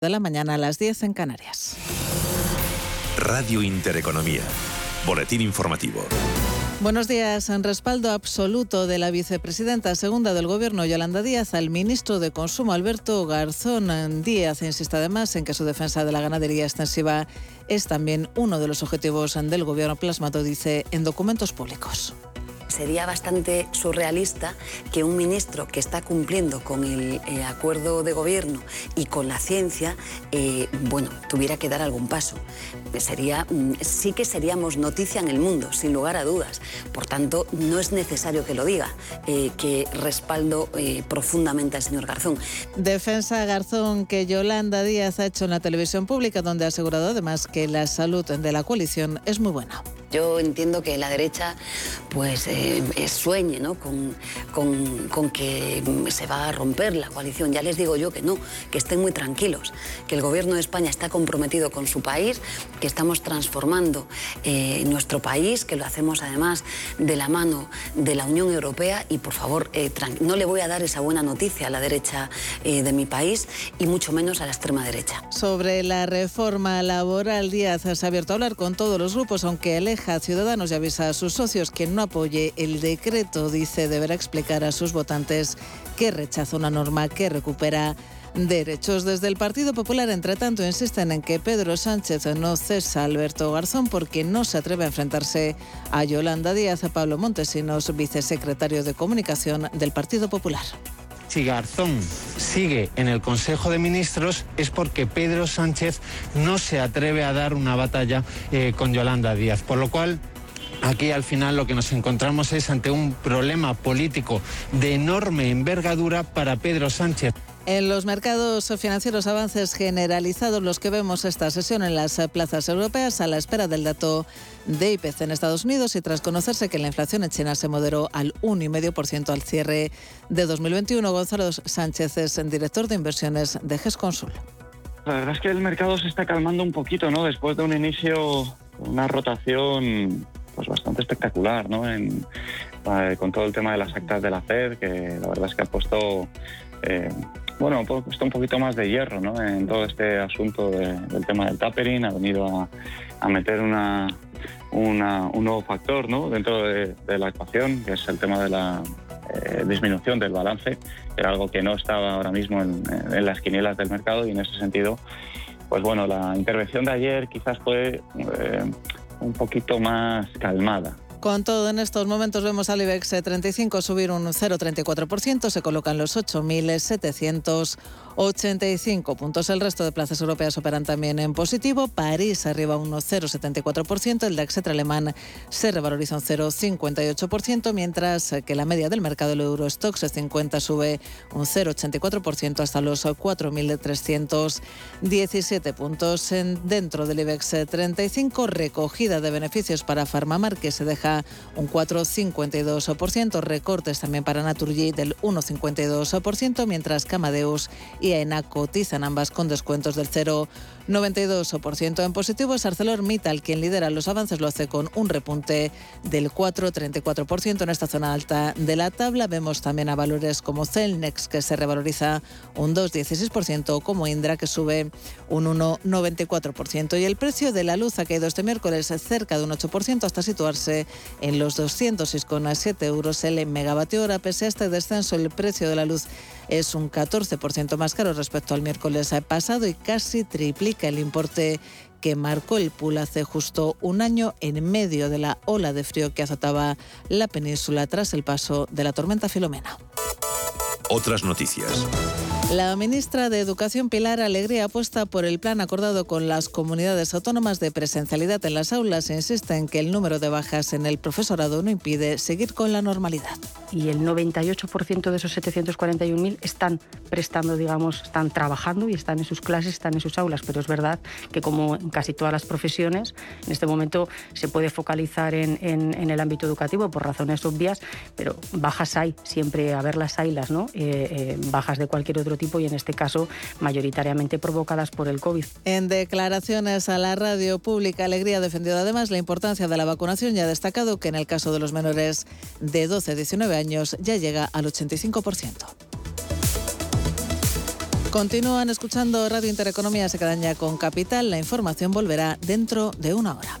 de la mañana a las 10 en Canarias. Radio Intereconomía. Boletín informativo. Buenos días. En respaldo absoluto de la vicepresidenta segunda del Gobierno, Yolanda Díaz, al ministro de Consumo, Alberto Garzón Díaz, insiste además en que su defensa de la ganadería extensiva es también uno de los objetivos del Gobierno plasmado, dice, en documentos públicos sería bastante surrealista que un ministro que está cumpliendo con el eh, acuerdo de gobierno y con la ciencia, eh, bueno, tuviera que dar algún paso. Sería, mm, sí que seríamos noticia en el mundo, sin lugar a dudas. Por tanto, no es necesario que lo diga, eh, que respaldo profundamente al señor Garzón. Defensa Garzón que Yolanda Díaz ha hecho en la televisión pública, donde ha asegurado además que la salud de la coalición es muy buena. Yo entiendo que la derecha pues eh, sueñe ¿no? con, con, que se va a romper la coalición. Ya les digo yo que no, que estén muy tranquilos, que el gobierno de España está comprometido con su país, que estamos transformando eh, nuestro país, que lo hacemos además de la mano de la Unión Europea y por favor eh, no le voy a dar esa buena noticia a la derecha de mi país y mucho menos a la extrema derecha. Sobre la reforma laboral, Díaz se ha abierto a hablar con todos los grupos, aunque el Ciudadanos y avisa a sus socios que no apoye el decreto. Dice deberá explicar a sus votantes que rechaza una norma que recupera derechos. Desde el Partido Popular, entre tanto, insisten en que Pedro Sánchez no cesa a Alberto Garzón porque no se atreve a enfrentarse a Yolanda Díaz, a Pablo Montesinos, vicesecretario de Comunicación del Partido Popular si Garzón sigue en el Consejo de Ministros es porque Pedro Sánchez no se atreve a dar una batalla eh, con Yolanda Díaz. Por lo cual, Aquí al final lo que nos encontramos es ante un problema político de enorme envergadura para Pedro Sánchez. En los mercados financieros avances generalizados los que vemos esta sesión en las plazas europeas a la espera del dato de IPC en Estados Unidos y tras conocerse que la inflación en China se moderó al 1,5% al cierre de 2021. Gonzalo Sánchez es director de inversiones de GESConsul. La verdad es que el mercado se está calmando un poquito, ¿no? Después de un inicio, una rotación pues bastante espectacular, ¿no? Eh, con todo el tema de las actas de la FED, que la verdad es que ha puesto eh, bueno, está un poquito más de hierro ¿no? en todo este asunto del tema del tapering, ha venido a, meter un nuevo factor ¿no? dentro de, la ecuación, que es el tema de la eh, disminución del balance, que era algo que no estaba ahora mismo en, las quinielas del mercado y en ese sentido, pues bueno, la intervención de ayer quizás fue eh, un poquito más calmada. Con todo, en estos momentos vemos al IBEX 35 subir un 0,34%, se colocan los 8.700 85 puntos. El resto de plazas europeas operan también en positivo. París arriba un 0,74%. El DAX alemán se revaloriza un 0,58%, mientras que la media del mercado del Eurostox 50 sube un 0,84% hasta los 4.317 puntos. En, dentro del IBEX 35, recogida de beneficios para Farmamar, que se deja un 4,52%. Recortes también para Naturgy del 1,52%, mientras Camadeus y AENA cotizan ambas con descuentos del 0,92%. En positivo es ArcelorMittal, quien lidera los avances, lo hace con un repunte del 4,34% en esta zona alta de la tabla. Vemos también a valores como Celnex, que se revaloriza un 2,16%, como Indra, que sube un 1,94%. Y el precio de la luz ha caído este miércoles cerca de un 8% hasta situarse en los 206,7 euros el megavatio hora. Pese a este descenso, el precio de la luz es un 14% más caro respecto al miércoles pasado y casi triplica el importe que marcó el pool hace justo un año en medio de la ola de frío que azotaba la península tras el paso de la tormenta Filomena. Otras noticias. La ministra de Educación Pilar Alegría apuesta por el plan acordado con las comunidades autónomas de presencialidad en las aulas e insiste en que el número de bajas en el profesorado no impide seguir con la normalidad. Y el 98% de esos 741.000 están prestando, digamos, están trabajando y están en sus clases, están en sus aulas, pero es verdad que como en casi todas las profesiones, en este momento se puede focalizar en, el ámbito educativo por razones obvias, pero bajas hay, siempre a ver las ailas, ¿no? Eh, eh, bajas de cualquier otro tipo y en este caso mayoritariamente provocadas por el COVID. En declaraciones a la radio pública, Alegría ha defendido además la importancia de la vacunación y ha destacado que en el caso de los menores de 12 a 19 años ya llega al 85%. Continúan escuchando Radio Intereconomía, se quedan ya con Capital. La información volverá dentro de una hora.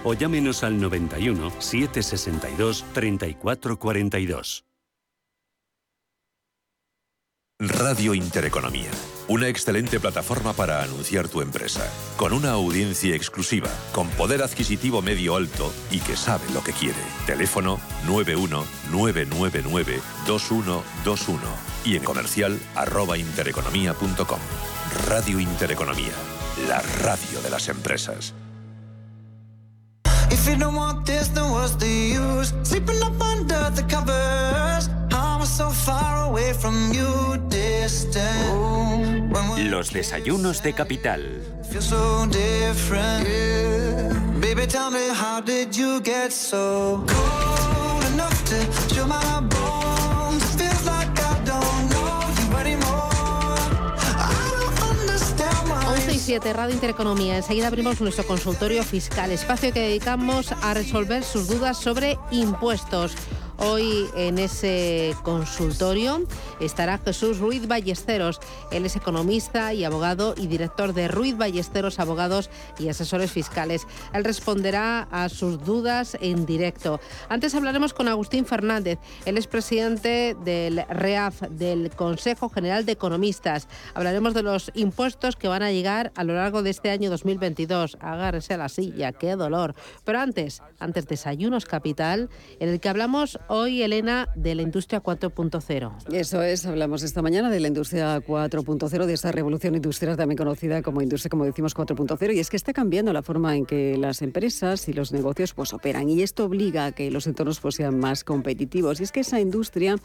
o llámenos al 91 762 3442. Radio Intereconomía, una excelente plataforma para anunciar tu empresa, con una audiencia exclusiva, con poder adquisitivo medio alto y que sabe lo que quiere. Teléfono 919992121 y en comercial arroba intereconomía.com. Radio Intereconomía, la radio de las empresas. If you don't want this, then what's the use? Sleeping up under the covers. I'm so far away from you, distant. Los desayunos de capital. Feel so different. Yeah. Baby, tell me, how did you get so cold enough to chill my bones? 7, Radio Intereconomía. Enseguida abrimos nuestro consultorio fiscal, espacio que dedicamos a resolver sus dudas sobre impuestos. Hoy en ese consultorio estará Jesús Ruiz Ballesteros. Él es economista y abogado y director de Ruiz Ballesteros Abogados y Asesores Fiscales. Él responderá a sus dudas en directo. Antes hablaremos con Agustín Fernández. Él es presidente del REAF, del Consejo General de Economistas. Hablaremos de los impuestos que van a llegar a lo largo de este año 2022. Agárrese la silla, qué dolor. Pero antes, antes desayunos capital, en el que hablamos hoy, Elena, de la industria 4.0. Eso es, hablamos esta mañana de la industria 4.0, de esa revolución industrial también conocida como industria, como decimos, 4.0, y es que está cambiando la forma en que las empresas y los negocios pues operan, y esto obliga a que los entornos pues, sean más competitivos. Y es que esa industria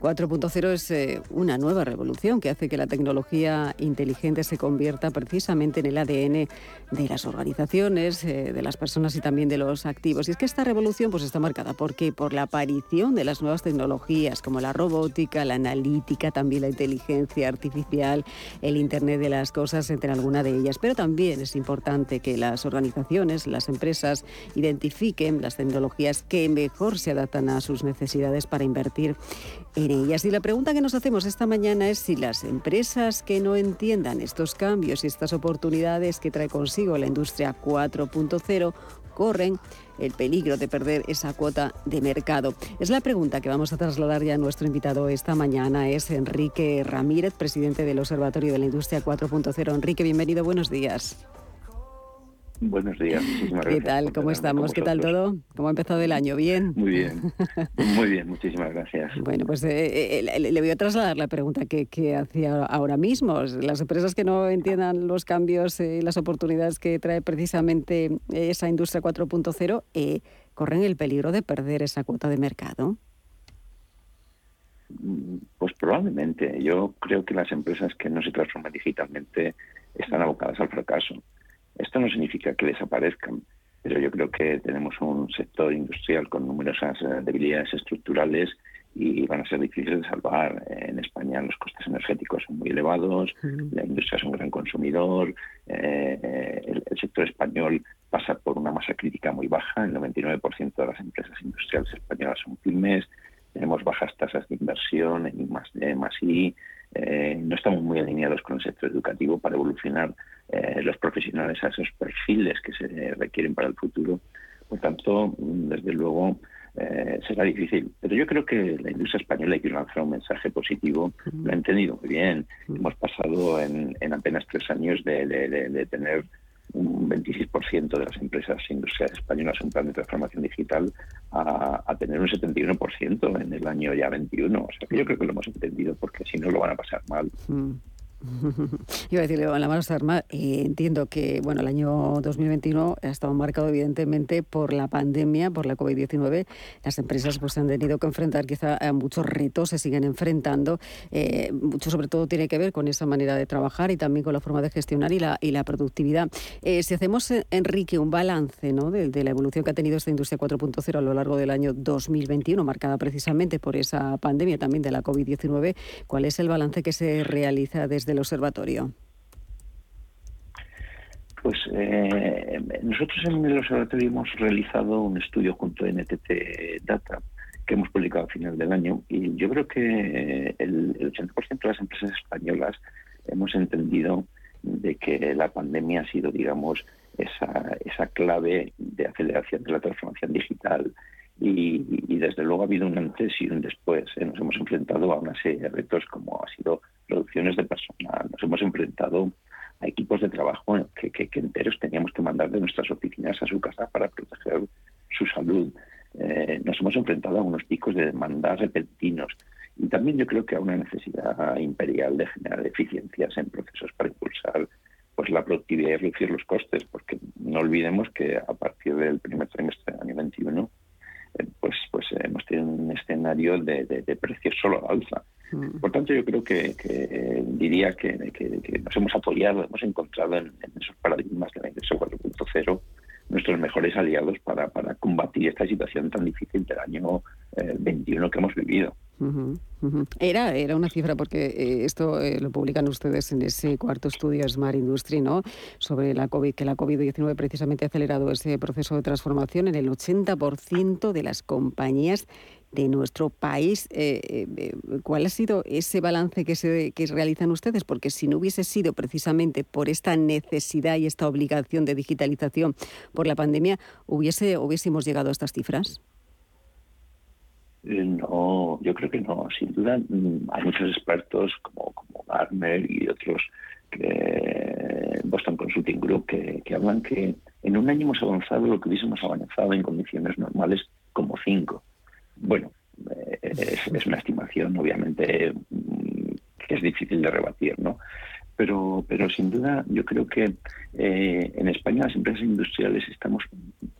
4.0 es eh, una nueva revolución que hace que la tecnología inteligente se convierta precisamente en el ADN de las organizaciones, eh, de las personas y también de los activos. Y es que esta revolución pues, está marcada ¿por qué? por la aparición de las nuevas tecnologías como la robótica, la analítica, también la inteligencia artificial, el Internet de las Cosas, entre algunas de ellas. Pero también es importante que las organizaciones, las empresas, identifiquen las tecnologías que mejor se adaptan a sus necesidades para invertir en ellas. Y la pregunta que nos hacemos esta mañana es si las empresas que no entiendan estos cambios y estas oportunidades que trae consigo la industria 4.0 corren el peligro de perder esa cuota de mercado. Es la pregunta que vamos a trasladar ya a nuestro invitado esta mañana. Es Enrique Ramírez, presidente del Observatorio de la Industria 4.0. Enrique, bienvenido, buenos días. Buenos días, muchísimas ¿Qué tal? ¿Cómo estamos? ¿Qué tal todo? ¿Cómo ha empezado el año? ¿Bien? Muy bien, muy bien, muchísimas gracias. Bueno, pues eh, eh, le- le voy a trasladar la pregunta que, que hacía ahora mismo. Las empresas que no entiendan los cambios y las oportunidades que trae precisamente eh, esa industria 4.0 eh, corren el peligro de perder esa cuota de mercado. Mm, Pues probablemente. Yo creo que las empresas que no se transforman digitalmente están abocadas al fracaso. Esto no significa que desaparezcan, pero yo creo que tenemos un sector industrial con numerosas eh, debilidades estructurales y van a ser difíciles de salvar. En España los costes energéticos son muy elevados, la industria es un gran consumidor, eh, eh, el, el sector español pasa por una masa crítica muy baja, el 99% de las empresas industriales españolas son pymes, tenemos bajas tasas de inversión en I más D, más I, eh, no estamos muy alineados con el sector educativo para evolucionar eh, los profesionales a esos perfiles que se requieren para el futuro. Por tanto, desde luego, eh, será difícil. Pero yo creo que la industria española hay que lanzar un mensaje positivo. Lo ha entendido muy bien. Hemos pasado en, en apenas tres años de, de- de- de tener un 26% de las empresas industriales españolas un plan de transformación digital a, a tener un 71% en el año ya 21. O sea que yo creo que lo hemos entendido porque si no lo van a pasar mal. Mm. Iba a decirle, la mano arma, eh, entiendo que bueno, el año 2021 ha estado marcado evidentemente por la pandemia, por la COVID-19. Las empresas pues han tenido que enfrentar quizá a muchos retos, se siguen enfrentando. Eh, mucho sobre todo tiene que ver con esa manera de trabajar y también con la forma de gestionar y la, y la productividad. Eh, si hacemos, Enrique, un balance ¿no? de, de la evolución que ha tenido esta industria 4.0 a lo largo del año 2021, marcada precisamente por esa pandemia también de la COVID-19, ¿cuál es el balance que se realiza desde el observatorio? Pues eh, nosotros en el observatorio hemos realizado un estudio junto a NTT Data que hemos publicado a final del año y yo creo que el, 80% de las empresas españolas hemos entendido de que la pandemia ha sido, digamos, esa, esa clave de aceleración de la transformación digital y, desde luego ha habido un antes y un después. ¿eh? Nos hemos enfrentado a una serie de retos como ha sido reducciones de personal, nos hemos enfrentado a equipos de trabajo que, que, enteros teníamos que mandar de nuestras oficinas a su casa para proteger su salud. Eh, nos hemos enfrentado a unos picos de demanda repentinos y también yo creo que a una necesidad imperial de generar eficiencias en procesos para impulsar pues la productividad y reducir los costes, porque no olvidemos que a partir del primer trimestre del año 21 eh, pues tenido un escenario de, de precios solo al alza Mm. Por tanto, yo creo que, diría que, nos hemos apoyado, hemos encontrado en, esos paradigmas de la industria 4.0 nuestros mejores aliados para, combatir esta situación tan difícil del año 21 eh, que hemos vivido. Era, era una cifra, porque eh, esto eh, lo publican ustedes en ese cuarto estudio Smart Industry, ¿no? Sobre la COVID, que la COVID-19 precisamente ha acelerado ese proceso de transformación en el 80% de las compañías de nuestro país. Eh, eh, ¿Cuál ha sido ese balance que, se, realizan ustedes? Porque si no hubiese sido precisamente por esta necesidad y esta obligación de digitalización por la pandemia, ¿hubiese, ¿hubiésemos llegado a estas cifras? Eh, no, yo creo que no. Sin duda, mm, hay muchos expertos como, como Gartner y otros, que, Boston Consulting Group, que, que hablan que en un año hemos avanzado lo que hubiésemos avanzado en condiciones normales como cinco. Bueno, eh, es, una estimación, obviamente, mm, que es difícil de rebatir, ¿no? Pero, pero sin duda, yo creo que eh, en España las empresas industriales estamos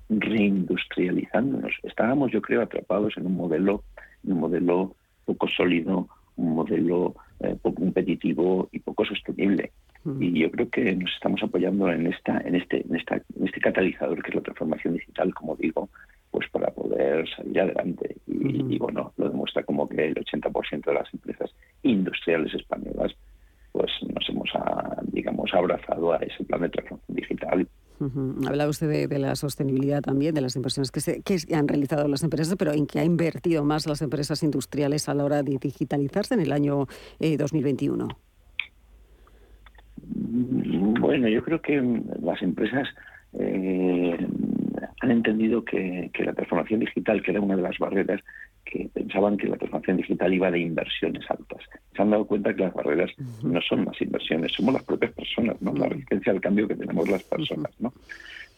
reindustrializándonos. Estábamos, yo creo, atrapados en un modelo, un modelo poco sólido, un modelo eh, poco competitivo y poco sostenible. Y yo creo que nos estamos apoyando en esta, en este, en esta, en este catalizador que es la transformación digital, como digo, pues para poder salir adelante. Y, bueno, lo demuestra como que el 80% de las empresas industriales españolas pues nos hemos, digamos, abrazado a ese plan de transformación digital. Habla usted de, la sostenibilidad también, de las inversiones que, se, que han realizado las empresas, pero en qué ha invertido más las empresas industriales a la hora de digitalizarse en el año 2021. Eh, bueno, yo creo que las empresas eh, han entendido que, la transformación digital, que era una de las barreras, que pensaban que la transformación digital iba de inversiones altas. Se han dado cuenta que las barreras no son las inversiones, somos las propias personas, ¿no? La resistencia al cambio que tenemos las personas, ¿no?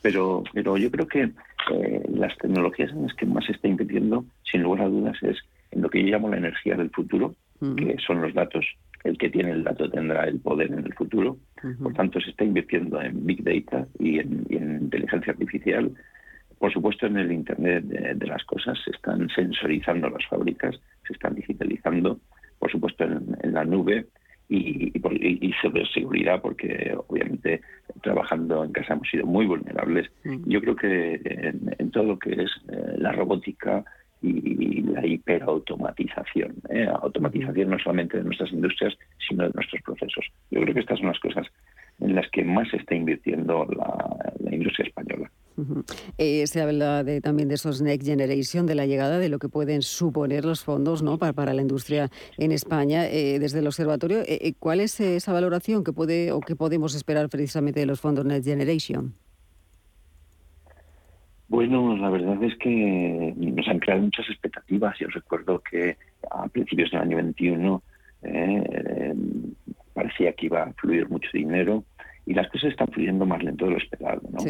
Pero, pero yo creo que eh, las tecnologías en las que más se está invirtiendo, sin lugar a dudas, es en lo que yo llamo la energía del futuro, que son los datos. El que tiene el dato tendrá el poder en el futuro. Por tanto, se está invirtiendo en Big Data y en inteligencia artificial, por supuesto, en el Internet de, las cosas se están sensorizando las fábricas, se están digitalizando, por supuesto, en, la nube y, y, sobre seguridad, porque obviamente trabajando en casa hemos sido muy vulnerables. Mm. Yo creo que en, todo lo que es eh, la robótica y la hiperautomatización, ¿eh? automatización no solamente de nuestras industrias, sino de nuestros procesos. Yo creo que estas son las cosas en las que más se está invirtiendo la industria española. Eh, se habla de, también de esos Next Generation, de la llegada de lo que pueden suponer los fondos ¿no? para, para la industria en España. Eh, desde el observatorio, eh, ¿cuál es esa valoración que puede o que podemos esperar precisamente de los fondos Next Generation? Bueno, la verdad es que nos han creado muchas expectativas. Yo recuerdo que a principios del año 21 parecía que iba a fluir mucho dinero y las cosas están fluyendo más lento de lo esperado. ¿no?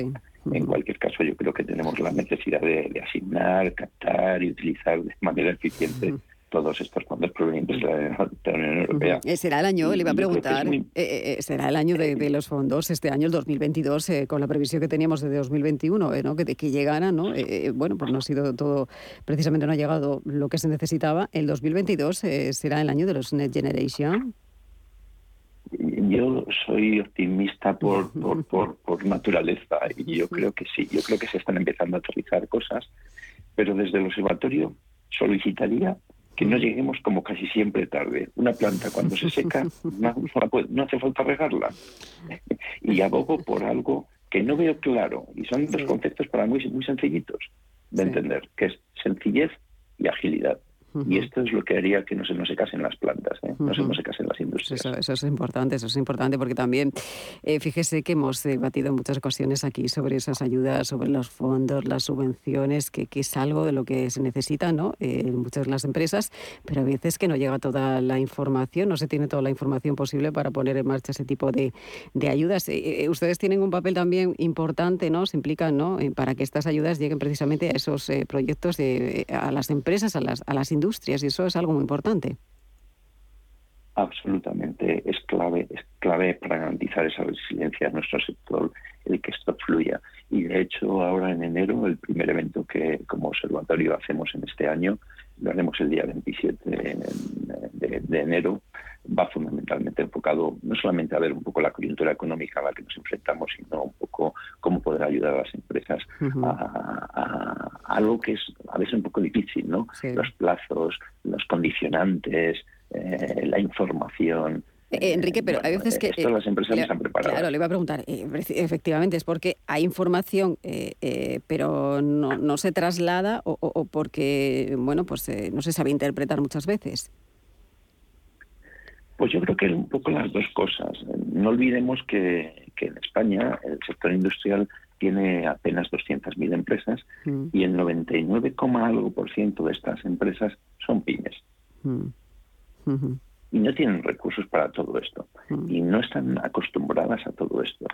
En cualquier caso, yo creo que tenemos la necesidad de, asignar, captar y utilizar de manera eficiente todos estos fondos provenientes de la, Unión Europea. Eh, Será el año, le iba a preguntar, muy- eh, eh, será el año de, de los fondos, este año, el 2022, eh, con la previsión que teníamos de 2021, eh, ¿no? que, de que llegaran, ¿no? Bueno, pues no ha sido todo, precisamente no ha llegado lo que se necesitaba. El 2022 eh, será el año de los Net Generation. Yo soy optimista por, por, por, por naturaleza y yo creo que sí, yo creo que se están empezando a aterrizar cosas, pero desde el observatorio solicitaría que no lleguemos como casi siempre tarde. Una planta cuando se seca no, hace falta regarla. Y abogo por algo que no veo claro y son dos conceptos para muy, muy sencillitos de entender, que es sencillez y agilidad. Y esto es lo que haría que no se nos secasen las plantas, ¿eh? no se nos secasen las industrias. Eso, eso es importante, eso es importante porque también, eh, fíjese que hemos debatido en muchas ocasiones aquí sobre esas ayudas, sobre los fondos, las subvenciones, que, que es algo de lo que se necesita ¿no? Eh, en muchas de las empresas, pero a veces que no llega toda la información, no se tiene toda la información posible para poner en marcha ese tipo de, de ayudas. Eh, eh, ustedes tienen un papel también importante, ¿no? Se implican ¿no? Eh, para que estas ayudas lleguen precisamente a esos eh, proyectos, de, a las empresas, a las, a las industrias, y eso es algo muy importante. absolutamente es clave, es clave para garantizar esa resiliencia en nuestro sector, el que esto fluya. Y de hecho, ahora en enero, el primer evento que como observatorio hacemos en este año, lo haremos el día 27 de, enero, va fundamentalmente enfocado no solamente a ver un poco la coyuntura económica a la que nos enfrentamos, sino un poco cómo poder ayudar a las empresas a, a- a algo que es a veces un poco difícil, ¿no? Los plazos, los condicionantes, eh, la información. Eh, Enrique, pero hay veces que... Esto eh, las empresas le- están preparadas. Claro, le iba a preguntar. eh, efectivamente, es porque hay información, eh, eh, pero no, no se traslada o, o- o porque, bueno, pues eh, no se sabe interpretar muchas veces. Pues yo creo que un poco las dos cosas. No olvidemos que, que en España el sector industrial tiene apenas 200.000 empresas Mm, y el 99, coma algo por ciento de estas empresas son pymes mm. Y no tienen recursos para todo esto y no están acostumbradas a todo esto.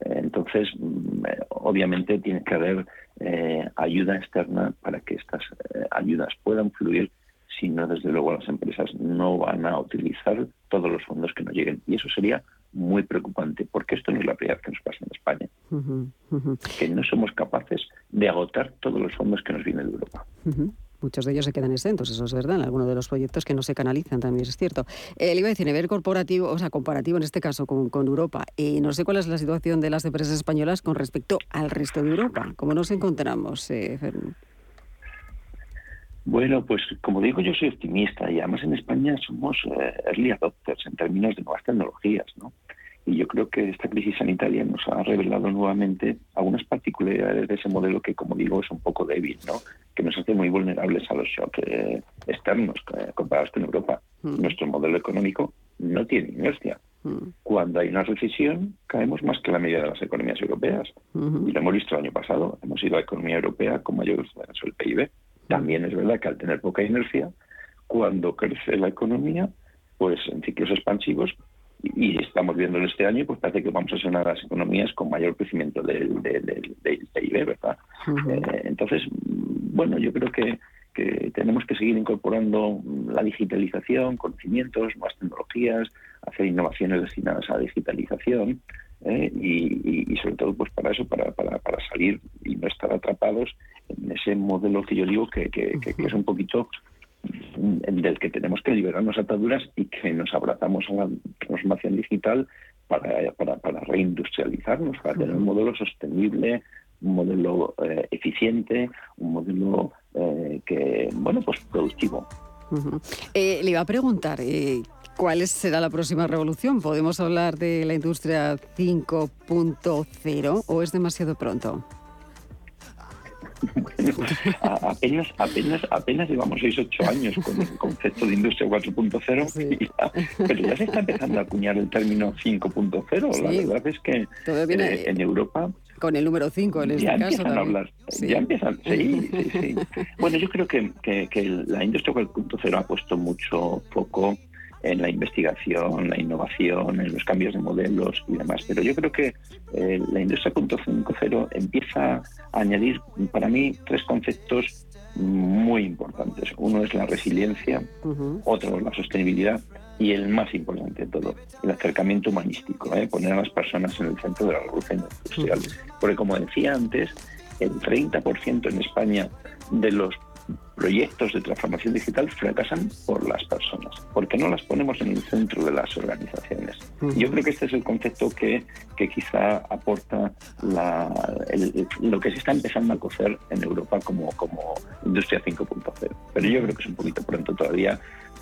Eh, Entonces, mm, eh, obviamente tiene que haber eh, ayuda externa para que estas eh, ayudas puedan fluir, si no, desde luego las empresas no van a utilizar todos los fondos que nos lleguen. Y eso sería muy preocupante, porque esto no es la primera vez que nos pasa en España, que no somos capaces de agotar todos los fondos que nos vienen de Europa. Muchos de ellos se quedan exentos, eso es verdad, en algunos de los proyectos que no se canalizan también es cierto. Eh, iba a decir, nivel corporativo, o sea, comparativo en este caso con, con Europa, y no sé cuál es la situación de las empresas españolas con respecto al resto de Europa. ¿Cómo nos encontramos, eh? Bueno, pues como digo, yo soy optimista y además en España somos eh, early adopters en términos de nuevas tecnologías, ¿no? Y yo creo que esta crisis sanitaria nos ha revelado nuevamente algunas particularidades de ese modelo que, como digo, es un poco débil, ¿no? Que nos hace muy vulnerables a los shocks eh, externos eh, comparados con Europa. Nuestro modelo económico no tiene inercia. Cuando hay una recesión, caemos más que la media de las economías europeas. Y lo hemos visto el año pasado. Hemos sido la economía europea con mayor del PIB. También es verdad que al tener poca inercia, cuando crece la economía, pues en ciclos expansivos, y estamos viendo este año, pues parece que vamos a ser una de las economías con mayor crecimiento del, del- del- del PIB, ¿verdad? Eh, entonces, bueno, yo creo que, que tenemos que seguir incorporando la digitalización, conocimientos, nuevas tecnologías, hacer innovaciones destinadas a la digitalización ¿eh? y, y- y sobre todo pues para eso, para, para, para salir y no estar atrapados en ese modelo que yo digo que, que- que- que es un poquito mm, del que tenemos que liberarnos ataduras y que nos abrazamos a la transformación digital para, para, para reindustrializarnos, para tener un modelo sostenible, un modelo eh, eficiente, un modelo eh, que, bueno, pues productivo. Eh, le iba a preguntar, eh, ¿cuál será la próxima revolución? ¿Podemos hablar de la industria 5.0 o es demasiado pronto? Apenas, apenas, apenas llevamos 6-8 años con el concepto de industria 4.0, y ya- pero ya se está empezando a acuñar el término 5.0. La Sí. verdad es que eh, en Europa Con el número 5 en este ya caso empiezan a hablar. Sí. Ya empiezan, sí, sí, sí. Bueno, yo creo que, que- que la industria 4.0 ha puesto mucho foco en la investigación, la innovación, en los cambios de modelos y demás. Pero yo creo que eh, la industria 4.0 empieza a añadir para mí tres conceptos muy importantes. Uno es la resiliencia, otro es la sostenibilidad y el más importante de todo, el acercamiento humanístico, ¿eh? poner a las personas en el centro de la revolución industrial. Porque como decía antes, el 30% en España de los proyectos de transformación digital fracasan por las personas, porque no las ponemos en el centro de las organizaciones. Yo creo que este es el concepto que, que quizá aporta la, lo que se está empezando a cocer en Europa como, como industria 5.0. Pero yo creo que es un poquito pronto todavía.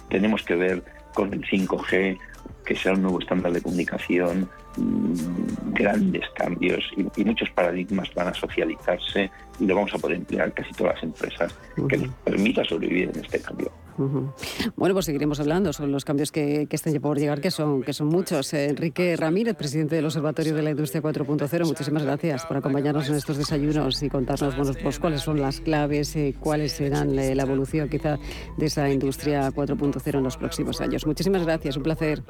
Tenemos que ver con el 5G, que sea un nuevo estándar de comunicación, mm, grandes cambios y, muchos paradigmas van a socializarse y lo vamos a poder emplear casi todas las empresas que nos permita sobrevivir en este cambio. Bueno, pues seguiremos hablando sobre los cambios que, que están por llegar, que son, que son muchos. Eh, Enrique Ramírez, presidente del Observatorio de la Industria 4.0, muchísimas gracias por acompañarnos en estos desayunos y contarnos bueno, pues, cuáles son las claves, y cuáles serán la, evolución quizá de esa industria 4.0 en los próximos años. Muchísimas gracias, un placer.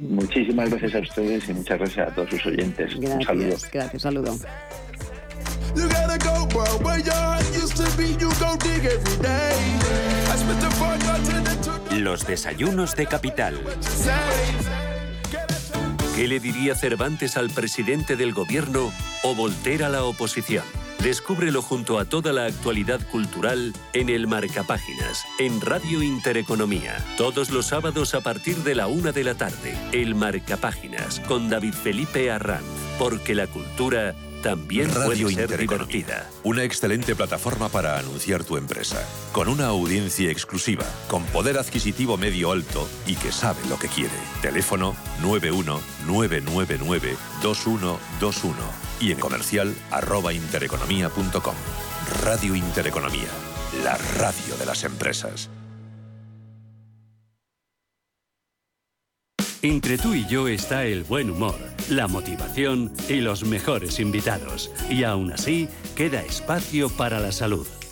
muchísimas gracias a ustedes y muchas gracias a todos sus oyentes. Gracias, un saludo. Gracias, saludo. Los desayunos de capital. ¿Qué le diría Cervantes al presidente del gobierno o Voltaire a la oposición? Descúbrelo junto a toda la actualidad cultural en el Marcapáginas, en Radio Intereconomía. Todos los sábados a partir de la una de la tarde. El Marcapáginas con David Felipe Arranz. Porque la cultura también Radio puede ser divertida. Una excelente plataforma para anunciar tu empresa, con una audiencia exclusiva, con poder adquisitivo medio alto y que sabe lo que quiere. Teléfono 919992121 y en comercial. Radio Intereconomía, la radio de las empresas. Entre tú y yo está el buen humor, la motivación y los mejores invitados. Y aún así, queda espacio para la salud.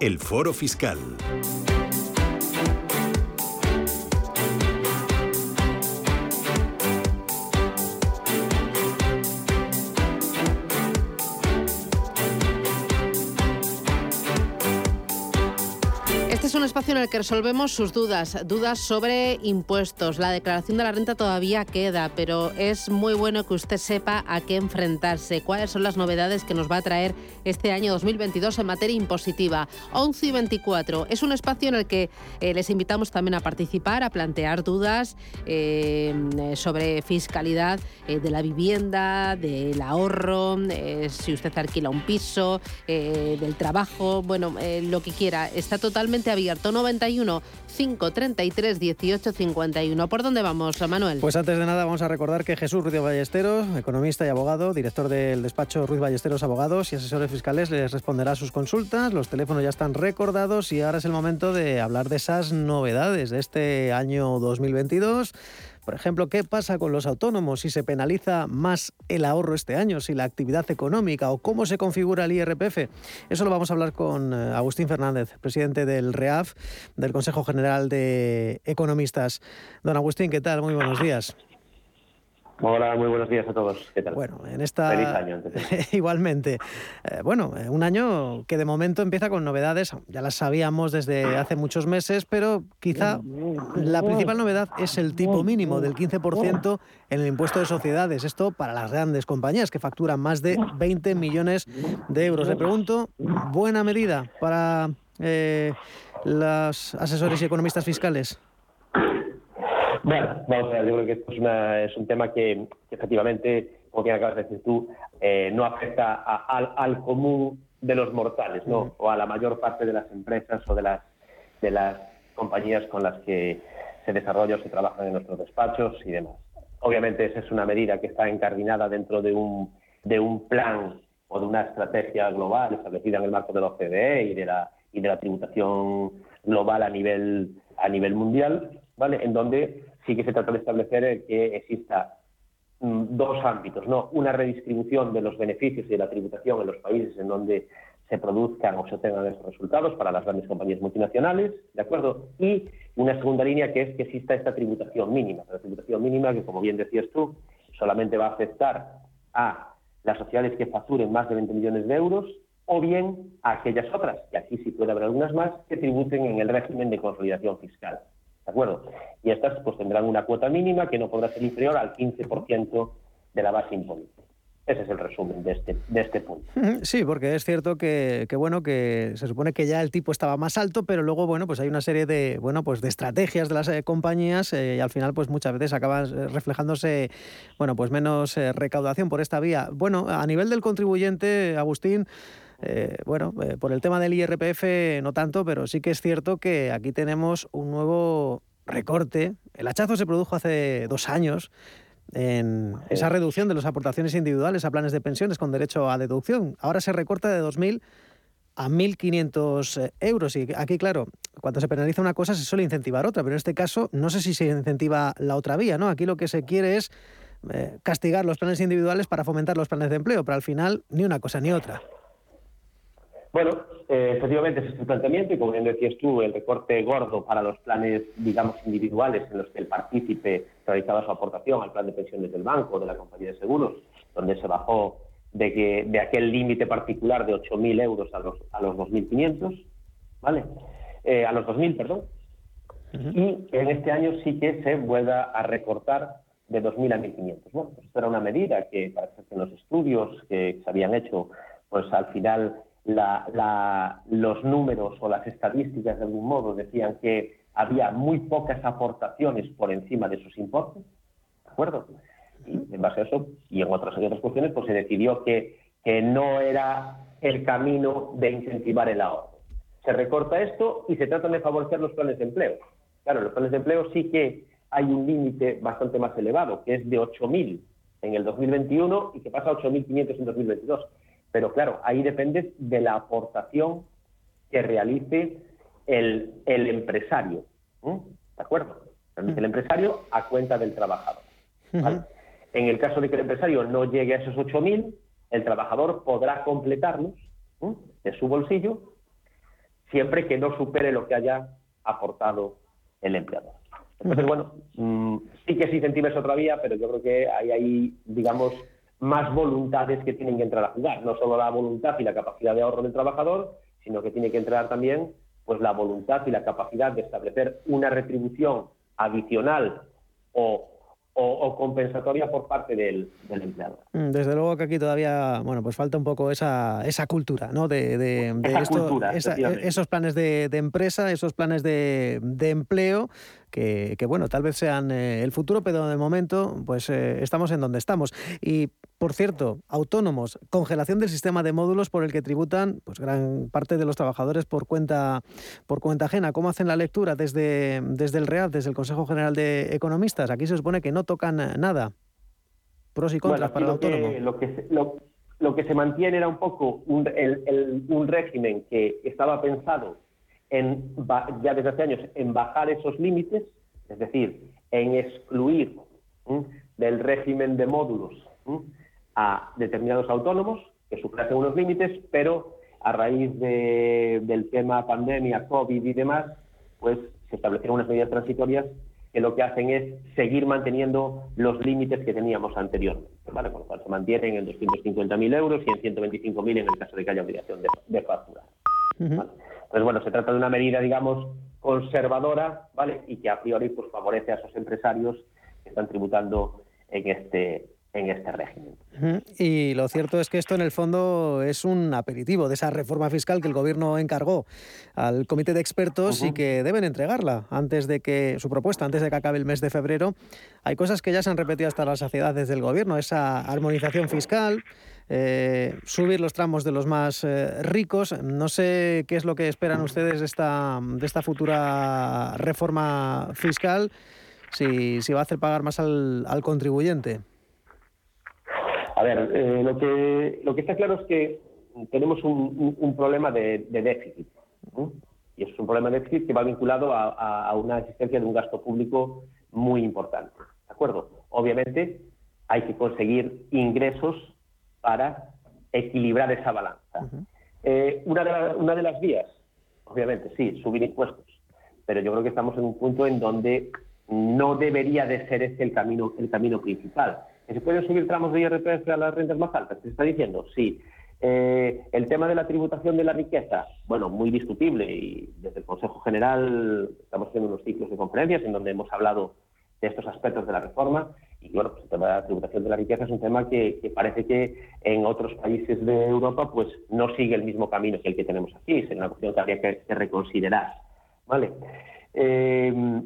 El Foro Fiscal. Espacio en el que resolvemos sus dudas, dudas sobre impuestos. La declaración de la renta todavía queda, pero es muy bueno que usted sepa a qué enfrentarse, cuáles son las novedades que nos va a traer este año 2022 en materia impositiva. 11 y 24 es un espacio en el que eh, les invitamos también a participar, a plantear dudas eh, sobre fiscalidad eh, de la vivienda, del ahorro, si usted alquila un piso, del trabajo, bueno, lo que quiera. Está totalmente abierto. 91 533 18 51. ¿Por dónde vamos, Manuel? Pues antes de nada vamos a recordar que Jesús Ruiz Ballesteros, economista y abogado, director del despacho Ruiz Ballesteros Abogados y asesores fiscales, les responderá a sus consultas. Los teléfonos ya están recordados y ahora es el momento de hablar de esas novedades de este año 2022 Por ejemplo, ¿qué pasa con los autónomos? Si se penaliza más el ahorro este año, si la actividad económica o cómo se configura el IRPF. Eso lo vamos a hablar con eh, Agustín Fernández, presidente del REAF, del Consejo General de Economistas. Don Agustín, ¿qué tal? Muy buenos días. Hola, muy buenos días a todos. ¿Qué tal? Bueno, en esta... Feliz año. Igualmente. Eh, bueno, eh, un año que de momento empieza con novedades, ya las sabíamos desde hace muchos meses, pero quizá la principal novedad es el tipo mínimo del 15% en el impuesto de sociedades. Esto para las grandes compañías que facturan más de 20 millones de euros. Le pregunto, ¿buena medida para eh, los asesores y economistas fiscales? Bueno, vamos a ver, yo creo que esto es, una, es un tema que, efectivamente, como bien acabas de decir tú, eh, no afecta al, al, común de los mortales, ¿no? O a la mayor parte de las empresas o de las, de las compañías con las que se desarrolla o se trabajan en nuestros despachos y demás. Obviamente esa es una medida que está encardinada dentro de un, de un plan o de una estrategia global establecida en el marco de la OCDE y de la, y de la tributación global a nivel, a nivel mundial, ¿vale? En donde sí que se trata de establecer que exista mm, dos ámbitos, ¿no? Una redistribución de los beneficios y de la tributación en los países en donde se produzcan o se obtengan esos resultados para las grandes compañías multinacionales, ¿de acuerdo? Y una segunda línea que es que exista esta tributación mínima, la tributación mínima que, como bien decías tú, solamente va a afectar a las sociedades que facturen más de 20 millones de euros o bien a aquellas otras, que aquí sí puede haber algunas más, que tributen en el régimen de consolidación fiscal. ¿De acuerdo? Y estas pues tendrán una cuota mínima que no podrá ser inferior al 15% de la base imponible. Ese es el resumen de este, de este punto. Sí, porque es cierto que, bueno, que se supone que ya el tipo estaba más alto, pero luego, bueno, pues hay una serie de, bueno, pues de estrategias de las eh, compañías eh, y al final, pues muchas veces acaba eh, reflejándose, bueno, pues menos recaudación por esta vía. Bueno, a nivel del contribuyente, Agustín, bueno, por el tema del IRPF no tanto, pero sí que es cierto que aquí tenemos un nuevo recorte. El hachazo se produjo hace dos años en esa reducción de las aportaciones individuales a planes de pensiones con derecho a deducción. Ahora se recorta de 2.000 a 1.500 euros. Y aquí, claro, cuando se penaliza una cosa se suele incentivar otra, pero en este caso no sé si se incentiva la otra vía. ¿no? Aquí lo que se quiere es eh, castigar los planes individuales para fomentar los planes de empleo, pero al final ni una cosa ni otra. Bueno, eh, efectivamente ese es el planteamiento y como bien decías tú, el recorte gordo para los planes, digamos, individuales en los que el partícipe realizaba su aportación al plan de pensiones del banco o de la compañía de seguros, donde se bajó de, que, de aquel límite particular de 8.000 euros a los, a los 2.500, ¿vale? Eh, a los 2.000, perdón. Y en este año sí que se vuelva a recortar de 2.000 a 1.500. Bueno, pues esto era una medida que parece que en los estudios que se habían hecho, pues al final los números o las estadísticas de algún modo decían que había muy pocas aportaciones por encima de esos importes, ¿de acuerdo? Y en base a eso y en otras, otras cuestiones, pues se decidió que, que no era el camino de incentivar el ahorro. Se recorta esto y se trata de favorecer los planes de empleo. Claro, los planes de empleo sí que hay un límite bastante más elevado, que es de 8.000 en el 2021 y que pasa a 8.500 en 2022. Pero claro, ahí depende de la aportación que realice el, empresario. ¿De acuerdo? El empresario a cuenta del trabajador. En el caso de que el empresario no llegue a esos 8.000, el trabajador podrá completarlos de su bolsillo siempre que no supere lo que haya aportado el empleador. Entonces, bueno, mm, sí que se incentiva esa otra vía, pero yo creo que hay ahí, digamos, más voluntades que tienen que entrar a jugar. No solo la voluntad y la capacidad de ahorro del trabajador, sino que tiene que entrar también pues la voluntad y la capacidad de establecer una retribución adicional o o, compensatoria por parte del, del, empleador. Mm, desde luego que aquí todavía, bueno, pues falta un poco esa, esa cultura, ¿no? De, de, esos planes de, empresa, esos planes de, empleo, que, que, bueno, tal vez sean eh, el futuro, pero de momento, pues eh, estamos en donde estamos. Y por cierto, autónomos, congelación del sistema de módulos por el que tributan pues, gran parte de los trabajadores por cuenta, por cuenta ajena. ¿Cómo hacen la lectura desde, desde el REAF, desde el Consejo General de Economistas? Aquí se supone que no tocan nada. Pros y contras para el autónomo. lo, que se, lo, que se mantiene era un poco un, un régimen que estaba pensado en, ya desde hace años en bajar esos límites, es decir, en excluir del régimen de módulos a determinados autónomos que superasen unos límites, pero a raíz del tema pandemia, COVID y demás, pues se establecieron unas medidas transitorias que lo que hacen es seguir manteniendo los límites que teníamos anteriormente, ¿vale? Con lo cual se mantienen en 250.000 euros y en 125.000 en el caso de que haya obligación de, de facturar. Entonces, bueno, se trata de una medida, digamos, conservadora, ¿vale? Y que a priori pues favorece a esos empresarios que están tributando en este en este régimen. Y lo cierto es que esto en el fondo es un aperitivo de esa reforma fiscal que el gobierno encargó al comité de expertos y que deben entregarla antes de que su propuesta, antes de que acabe el mes de febrero. Hay cosas que ya se han repetido hasta la saciedad desde el gobierno, esa armonización fiscal, eh, subir los tramos de los más eh, ricos. No sé qué es lo que esperan ustedes de esta, de esta futura reforma fiscal, si, si va a hacer pagar más al, al contribuyente. A ver, eh, lo, que, lo que está claro es que tenemos un, problema de, déficit. Y es un problema de déficit que va vinculado a, una existencia de un gasto público muy importante. ¿De acuerdo? Obviamente hay que conseguir ingresos para equilibrar esa balanza. Eh, una, de una de las vías, obviamente, sí, subir impuestos. Pero yo creo que estamos en un punto en donde no debería de ser ese el camino, el camino principal se pueden subir tramos de IRPF a las rentas más altas? ¿Se está diciendo? Sí. Eh, el tema de la tributación de la riqueza, bueno, muy discutible y desde el Consejo General estamos haciendo unos ciclos de conferencias en donde hemos hablado de estos aspectos de la reforma y bueno, pues el tema de la tributación de la riqueza es un tema que, parece que en otros países de Europa pues no sigue el mismo camino que el que tenemos aquí, es una cuestión que habría que, reconsiderar. ¿vale? Eh,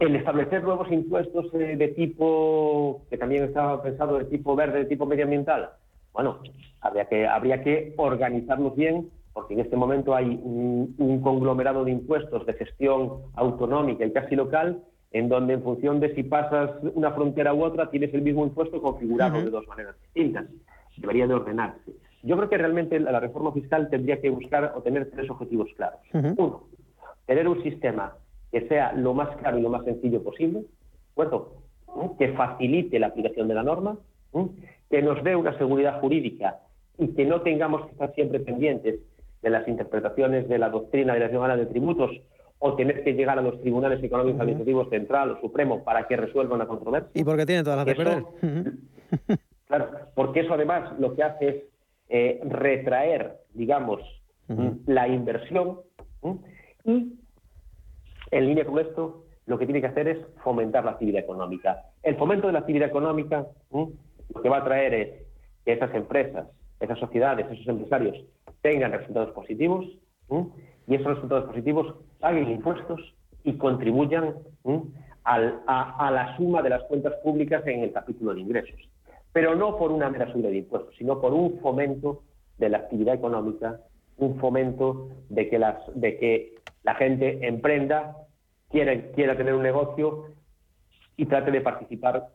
el establecer nuevos impuestos eh, de tipo, que también estaba pensado de tipo verde, de tipo medioambiental, bueno, habría que, habría que organizarlos bien, porque en este momento hay un, conglomerado de impuestos de gestión autonómica y casi local, en donde en función de si pasas una frontera u otra, tienes el mismo impuesto configurado de dos maneras distintas. Debería de ordenarse. Yo creo que realmente la reforma fiscal tendría que buscar o tener tres objetivos claros. Uno, tener un sistema que sea lo más claro y lo más sencillo posible, que facilite la aplicación de la norma, que nos dé una seguridad jurídica y que no tengamos que estar siempre pendientes de las interpretaciones de la doctrina de la Nacional de Tributos o tener que llegar a los tribunales económicos administrativos central o supremo para que resuelvan la controversia. Y porque tiene todas las de perder. claro, porque eso además lo que hace es eh, retraer, digamos, la inversión y en línea con esto, lo que tiene que hacer es fomentar la actividad económica. El fomento de la actividad económica lo que va a traer es que esas empresas, esas sociedades, esos empresarios tengan resultados positivos y esos resultados positivos paguen impuestos y contribuyan a, la suma de las cuentas públicas en el capítulo de ingresos. Pero no por una mera subida de impuestos, sino por un fomento de la actividad económica, un fomento de que, las, de que la gente emprenda, quiera, quiera tener un negocio y trate de participar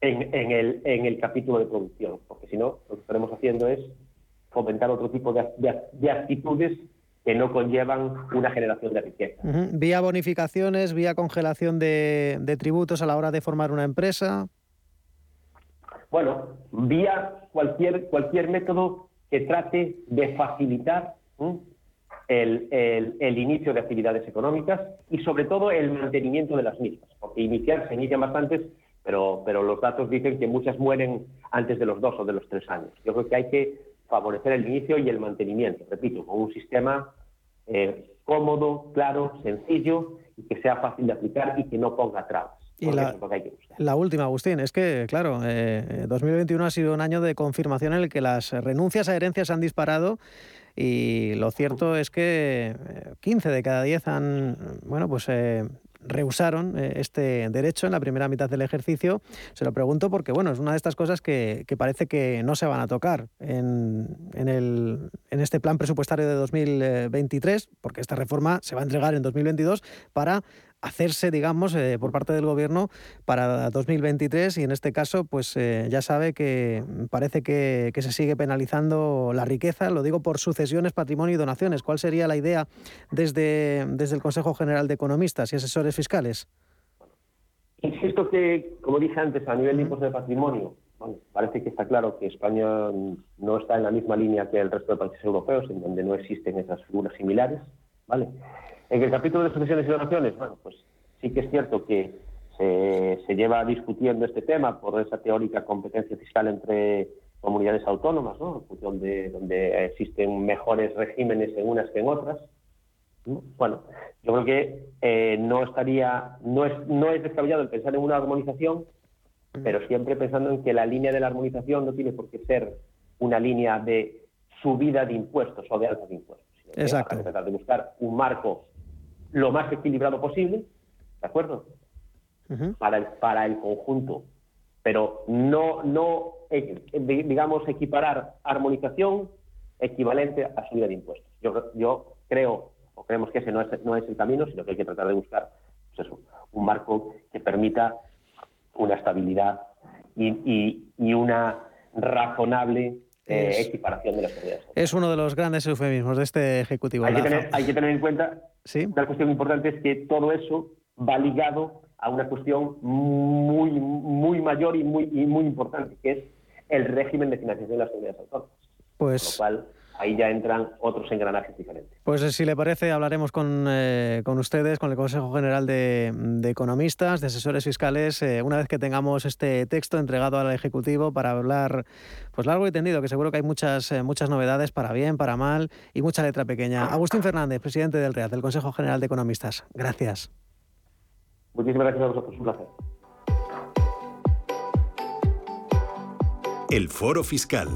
en, el, en el capítulo de producción, porque si no, lo que estaremos haciendo es fomentar otro tipo de, actitudes que no conllevan una generación de riqueza. Vía bonificaciones, vía congelación de, tributos a la hora de formar una empresa. Bueno, vía cualquier, cualquier método que trate de facilitar el, inicio de actividades económicas y sobre todo el mantenimiento de las mismas, porque iniciar se inicia más antes, pero, pero los datos dicen que muchas mueren antes de los dos o de los tres años. Yo creo que hay que favorecer el inicio y el mantenimiento, repito, con un sistema eh, cómodo, claro, sencillo y que sea fácil de aplicar y que no ponga trabas. Y la, última, Agustín, es que, claro, 2021 eh, ha sido un año de confirmación en el que las renuncias a herencias han disparado y lo cierto es que 15 eh, de cada 10 han, bueno, pues eh, rehusaron eh, este derecho en la primera mitad del ejercicio. Se lo pregunto porque bueno, es una de estas cosas que, parece que no se van a tocar en, el, en, este plan presupuestario de 2023, porque esta reforma se va a entregar en 2022 para hacerse, digamos, eh, por parte del gobierno para 2023 y en este caso, pues eh, ya sabe que parece que, se sigue penalizando la riqueza, lo digo por sucesiones, patrimonio y donaciones. ¿Cuál sería la idea desde, desde el Consejo General de Economistas y Asesores Fiscales? Insisto que, como dije antes, a nivel de impuesto de patrimonio, bueno, parece que está claro que España no está en la misma línea que el resto de países europeos, en donde no existen esas figuras similares, ¿vale? En el capítulo de sucesiones y donaciones, bueno, pues sí que es cierto que se, se lleva discutiendo este tema por esa teórica competencia fiscal entre comunidades autónomas, ¿no? En función de donde existen mejores regímenes en unas que en otras. Bueno, yo creo que eh, no estaría, no es, no es descabellado el pensar en una armonización, pero siempre pensando en que la línea de la armonización no tiene por qué ser una línea de subida de impuestos o de alza de impuestos. Sino Exacto. Que tratar de buscar un marco lo más equilibrado posible, ¿de acuerdo? Uh -huh. para, el, para el conjunto, pero no, no eh, digamos, equiparar armonización equivalente a subida de impuestos. Yo, yo creo o creemos que ese no es, no es el camino, sino que hay que tratar de buscar pues eso, un marco que permita una estabilidad y, y, y una razonable eh, Es- equiparación de las comunidades. Es uno de los grandes eufemismos de este Ejecutivo. Hay que, tener, hay que tener en cuenta, Sí. una cuestión importante es que todo eso va ligado a una cuestión muy, muy mayor y muy, y muy importante, que es el régimen de financiación de las comunidades autónomas. Pues- Con lo cual, ahí ya entran otros engranajes diferentes. Pues eh, si le parece, hablaremos con, eh, con ustedes, con el Consejo General de, de Economistas, de Asesores Fiscales, eh, una vez que tengamos este texto entregado al Ejecutivo para hablar pues largo y tendido, que seguro que hay muchas, eh, muchas novedades para bien, para mal y mucha letra pequeña. Agustín Fernández, presidente del READ, del Consejo General de Economistas. Gracias. Muchísimas gracias a vosotros, un placer. El Foro Fiscal.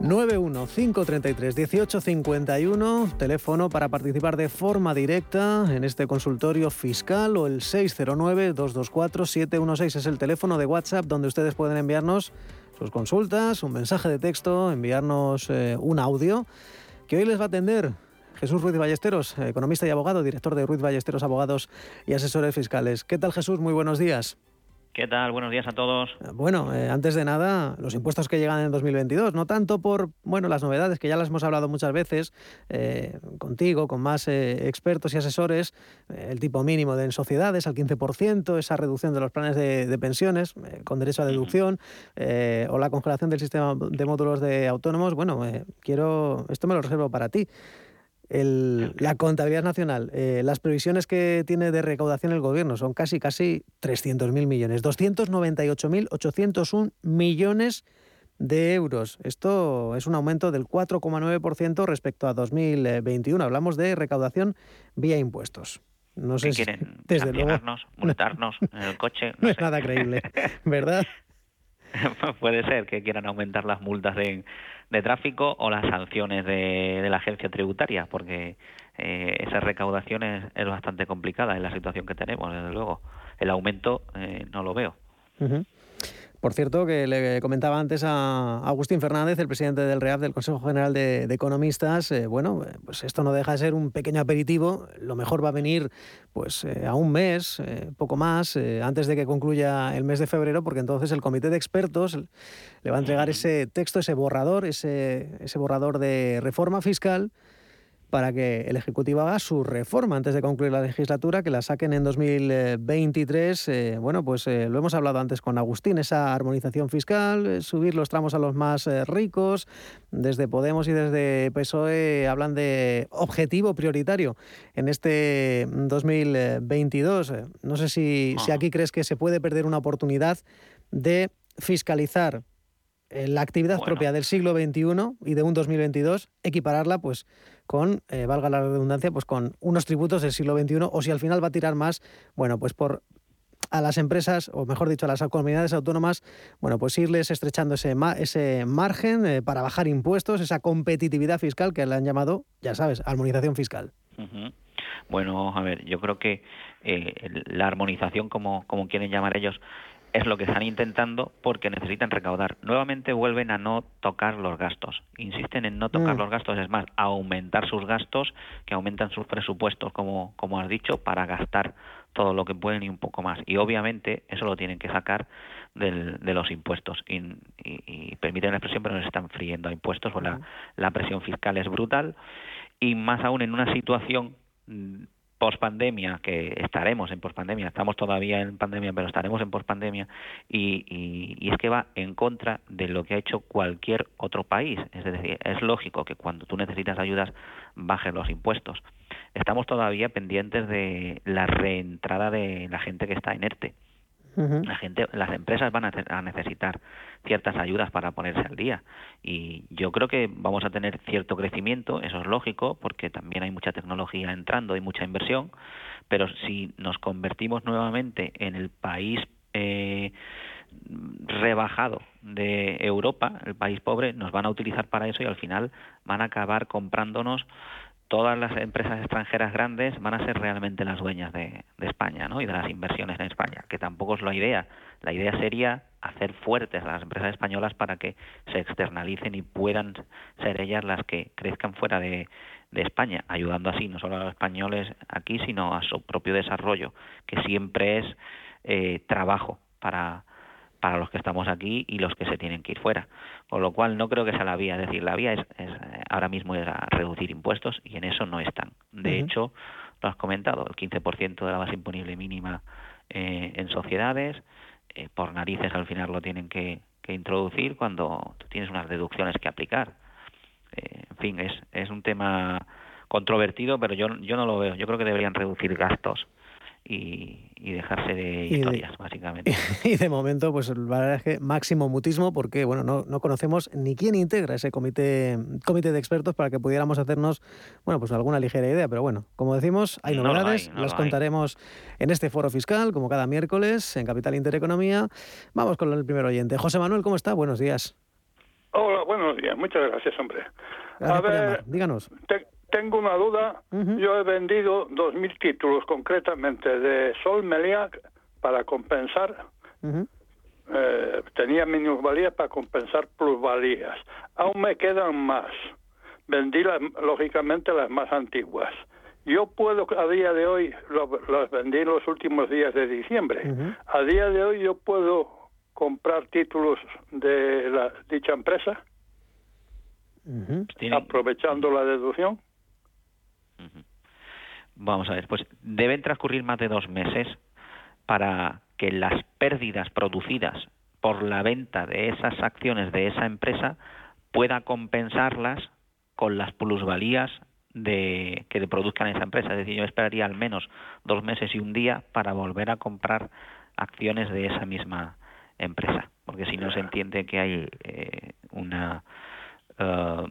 915331851, teléfono para participar de forma directa en este consultorio fiscal o el 609-224-716 es el teléfono de WhatsApp donde ustedes pueden enviarnos sus consultas, un mensaje de texto, enviarnos eh, un audio que hoy les va a atender Jesús Ruiz Ballesteros, economista y abogado, director de Ruiz Ballesteros Abogados y Asesores Fiscales. ¿Qué tal Jesús? Muy buenos días. ¿Qué tal? Buenos días a todos. Bueno, eh, antes de nada, los impuestos que llegan en 2022, no tanto por bueno las novedades, que ya las hemos hablado muchas veces eh, contigo, con más eh, expertos y asesores, eh, el tipo mínimo de en sociedades al 15%, esa reducción de los planes de, de pensiones eh, con derecho a deducción, eh, o la congelación del sistema de módulos de autónomos. Bueno, eh, quiero, esto me lo reservo para ti. El- la contabilidad nacional, eh, las previsiones que tiene de recaudación el gobierno son casi, casi 300.000 millones, 298.801 millones de euros. Esto es un aumento del 4,9% respecto a 2021. Hablamos de recaudación vía impuestos. No sé ¿Qué si, quieren? desde luego. ¿Multarnos en el coche? no es nada creíble, ¿verdad? Puede ser que quieran aumentar las multas de, tráfico o las sanciones de, la agencia tributaria, porque eh, esa recaudación es, es bastante complicada en la situación que tenemos, desde luego. El aumento eh, no lo veo. Por cierto, que le comentaba antes a Agustín Fernández, el presidente del REAF, del Consejo General de, de Economistas, eh, bueno, eh, pues esto no deja de ser un pequeño aperitivo. Lo mejor va a venir pues eh, a un mes, eh, poco más, antes de que concluya el mes de febrero, porque entonces el comité de expertos le va a entregar ese texto, ese borrador, ese, ese borrador de reforma fiscal para que el Ejecutivo haga su reforma antes de concluir la legislatura, que la saquen en 2023. Eh, bueno, pues eh, lo hemos hablado antes con Agustín, esa armonización fiscal, eh, subir los tramos a los más ricos. Desde Podemos y desde PSOE hablan de objetivo prioritario en este 2022. Eh, No sé si, si aquí crees que se puede perder una oportunidad de fiscalizar la actividad propia del siglo XXI y de un 2022, equipararla pues con, eh, valga la redundancia, pues con unos tributos del siglo XXI o si al final va a tirar más, bueno, pues por a las empresas, o mejor dicho, a las comunidades autónomas, bueno, pues irles estrechando ese, ma- ese margen eh, para bajar impuestos, esa competitividad fiscal que le han llamado, ya sabes, armonización fiscal. Bueno, a ver, yo creo que eh, la armonización, como, como quieren llamar ellos, es lo que están intentando porque necesitan recaudar. Nuevamente vuelven a no tocar los gastos. Insisten en no tocar Mm. los gastos, es más, aumentar sus gastos, que aumentan sus presupuestos, como, como has dicho, para gastar todo lo que pueden y un poco más. Y obviamente eso lo tienen que sacar del- de los impuestos. Y, y, y permiten la expresión, pero nos están friendo a impuestos, o la, la presión fiscal es brutal. Y más aún en una situación pospandemia, que estaremos en pospandemia, estamos todavía en pandemia, pero estaremos en pospandemia, y, y, y es que va en contra de lo que ha hecho cualquier otro país. Es decir, es lógico que cuando tú necesitas ayudas bajen los impuestos. Estamos todavía pendientes de la reentrada de la gente que está en ERTE. La gente, las empresas van a, necesitar ciertas ayudas para ponerse al día. Y yo creo que vamos a tener cierto crecimiento, eso es lógico, porque también hay mucha tecnología entrando y mucha inversión, pero si nos convertimos nuevamente en el país eh, rebajado de Europa, el país pobre, nos van a utilizar para eso y al final van a acabar comprándonos todas las empresas extranjeras grandes van a ser realmente las dueñas de, España ¿no? y de las inversiones en España, que tampoco es la idea. La idea sería hacer fuertes a las empresas españolas para que se externalicen y puedan ser ellas las que crezcan fuera de, de España, ayudando así no solo a los españoles aquí, sino a su propio desarrollo, que siempre es eh, trabajo para, para los que estamos aquí y los que se tienen que ir fuera. Con lo cual no creo que sea la vía. Es decir, la vía es, es, eh, ahora mismo es reducir impuestos y en eso no están. De hecho, lo has comentado, el 15% de la base imponible mínima eh, en sociedades, eh, por narices al final lo tienen que, que introducir cuando tú tienes unas deducciones que aplicar. Eh, en fin, es, es un tema controvertido, pero yo, yo no lo veo. Yo creo que deberían reducir gastos y, y dejarse de Y de- historias, básicamente. Y de momento, pues la verdad es que máximo mutismo, porque bueno, no, no conocemos ni quién integra ese comité, comité de expertos para que pudiéramos hacernos, bueno, pues alguna ligera idea. Pero bueno, como decimos, hay No lo novedades, hay, no las lo hay. contaremos en este foro fiscal, como cada miércoles, en Capital Intereconomía. Vamos con el primer oyente. José Manuel, ¿cómo está? Buenos días. Hola, buenos días. Muchas gracias, hombre. Gracias a ver, llamar. Díganos. te- tengo una duda. Yo he vendido 2.000 títulos, concretamente de Sol Meliac, para compensar. eh, tenía minusvalías para compensar plusvalías. Aún me quedan más. Vendí, las, lógicamente, las más antiguas. Yo puedo, a día de hoy, lo- las vendí en los últimos días de diciembre. A día de hoy yo puedo comprar títulos de la, dicha empresa, aprovechando la deducción. Vamos a ver, pues deben transcurrir más de dos meses para que las pérdidas producidas por la venta de esas acciones de esa empresa pueda compensarlas con las plusvalías de que produzcan esa empresa. Es decir, yo esperaría al menos dos meses y un día para volver a comprar acciones de esa misma empresa, porque si no se entiende que hay eh, una eh,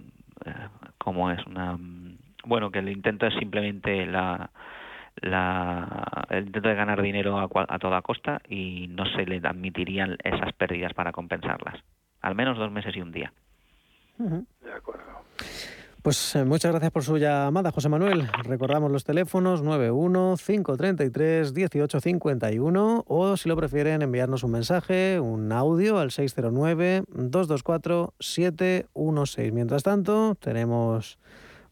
como es una mm, bueno que el intento es simplemente la la, el intento de ganar dinero a, a toda costa y no se le admitirían esas pérdidas para compensarlas. Al menos dos meses y un día. De acuerdo. Pues eh, muchas gracias por su llamada, José Manuel. Recordamos los teléfonos 91-533-1851 o si lo prefieren enviarnos un mensaje, un audio al 609-224-716. Mientras tanto, tenemos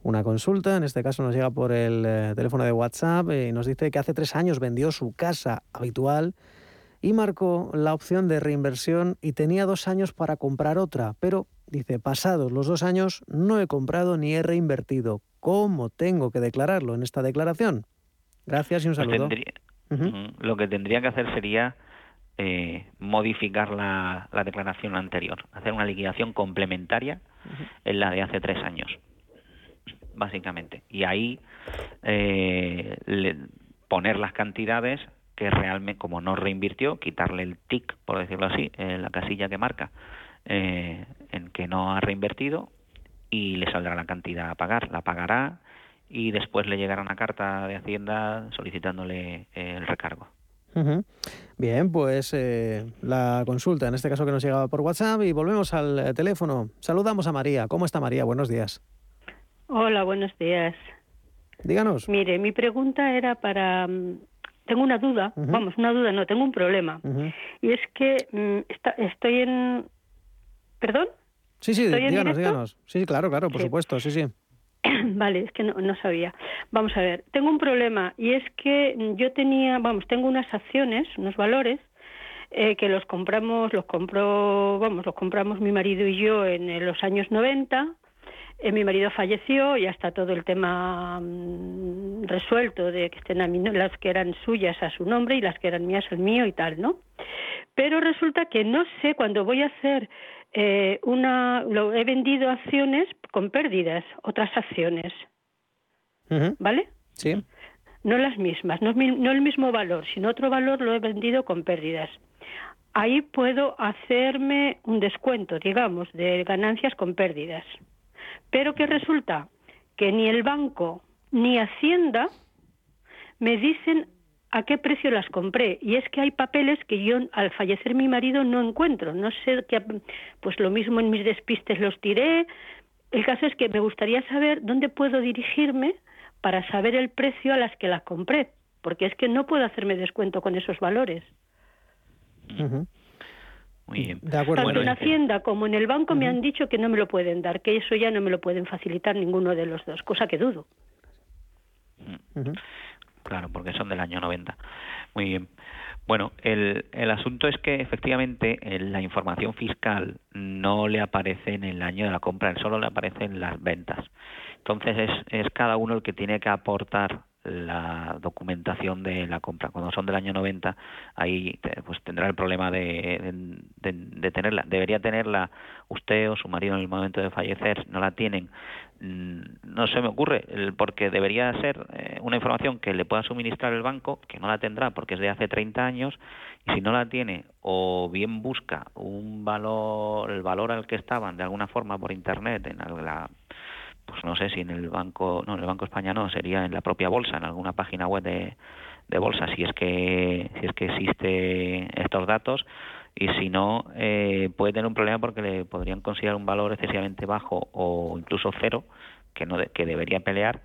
una consulta, en este caso nos llega por el eh, teléfono de WhatsApp eh, y nos dice que hace tres años vendió su casa habitual y marcó la opción de reinversión y tenía dos años para comprar otra, pero dice, pasados los dos años no he comprado ni he reinvertido. ¿Cómo tengo que declararlo en esta declaración? Gracias y un saludo. tendría-. Lo que tendría que hacer sería eh, modificar la, la declaración anterior, hacer una liquidación complementaria en la de hace tres años, básicamente. Y ahí eh, le- poner las cantidades que realmente, como no reinvirtió, quitarle el tic, por decirlo así, en la casilla que marca eh, en que no ha reinvertido y le saldrá la cantidad a pagar. La pagará y después le llegará una carta de Hacienda solicitándole eh, el recargo. Bien, pues eh, la consulta, en este caso que nos llegaba por WhatsApp y volvemos al eh, teléfono. Saludamos a María. ¿Cómo está María? Buenos días. Hola, buenos días. Díganos. Mire, mi pregunta era para mm, tengo una duda, vamos, una duda, no, tengo un problema. Y es que mm, está, estoy en... ¿Perdón? Sí, sí, ¿Estoy en díganos, directo? díganos. Sí, sí, claro, claro, por Sí. supuesto, sí, sí. Vale, es que no, no sabía. Vamos a ver, tengo un problema y es que mm, yo tenía, vamos, tengo unas acciones, unos valores eh, que los compramos, los compró, vamos, los compramos mi marido y yo en, eh, los años 90. Eh, mi marido falleció, ya está todo el tema mm, resuelto de que estén a las que eran suyas a su nombre y las que eran mías al mío y tal, ¿no? Pero resulta que no sé cuando voy a hacer eh, una, lo he vendido acciones con pérdidas, otras acciones, ¿vale? Sí. No las mismas, no, no el mismo valor, sino otro valor lo he vendido con pérdidas. Ahí puedo hacerme un descuento, digamos, de ganancias con pérdidas. Pero que resulta que ni el banco ni Hacienda me dicen a qué precio las compré. Y es que hay papeles que yo al fallecer mi marido no encuentro. No sé qué, pues lo mismo en mis despistes los tiré. El caso es que me gustaría saber dónde puedo dirigirme para saber el precio a las que las compré. Porque es que no puedo hacerme descuento con esos valores. Muy bien. De acuerdo. Tanto en eh, Hacienda como en el banco me han dicho que no me lo pueden dar, que eso ya no me lo pueden facilitar ninguno de los dos, cosa que dudo. Claro, porque son del año 90. Muy bien. Bueno, el, el asunto es que efectivamente eh, la información fiscal no le aparece en el año de la compra, él solo le aparece en las ventas. Entonces es, es cada uno el que tiene que aportar la documentación de la compra. Cuando son del año 90, ahí pues tendrá el problema de, de, tenerla. Debería tenerla usted o su marido en el momento de fallecer, no la tienen. Mm, No se me ocurre, porque debería ser eh, una información que le pueda suministrar el banco, que no la tendrá porque es de hace 30 años, y si no la tiene, o bien busca un valor, el valor al que estaban de alguna forma por internet, en la, pues no sé si en el banco, no, en el Banco España no, sería en la propia bolsa, en alguna página web de, de bolsa, si es que si es que existe estos datos y si no eh, puede tener un problema porque le podrían considerar un valor excesivamente bajo o incluso cero que no de- que debería pelear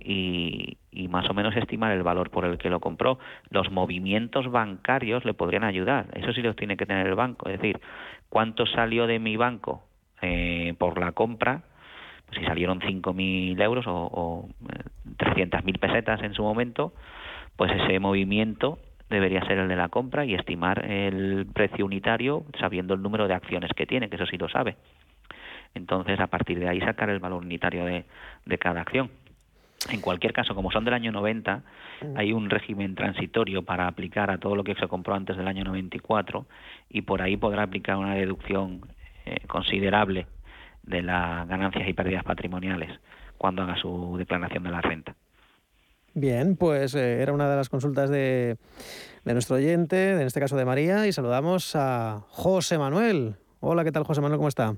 y, y más o menos estimar el valor por el que lo compró. Los movimientos bancarios le podrían ayudar. Eso sí los tiene que tener el banco. Es decir, cuánto salió de mi banco eh, por la compra, si salieron 5.000 euros o, o eh, 300.000 pesetas en su momento, pues ese movimiento debería ser el de la compra y estimar el precio unitario sabiendo el número de acciones que tiene, que eso sí lo sabe. Entonces, a partir de ahí sacar el valor unitario de, de cada acción. En cualquier caso, como son del año 90, hay un régimen transitorio para aplicar a todo lo que se compró antes del año 94 y por ahí podrá aplicar una deducción eh, considerable de las ganancias y pérdidas patrimoniales cuando haga su declaración de la renta. Bien, pues eh, era una de las consultas de, de nuestro oyente, en este caso de María, y saludamos a José Manuel. Hola, ¿qué tal José Manuel? ¿Cómo está?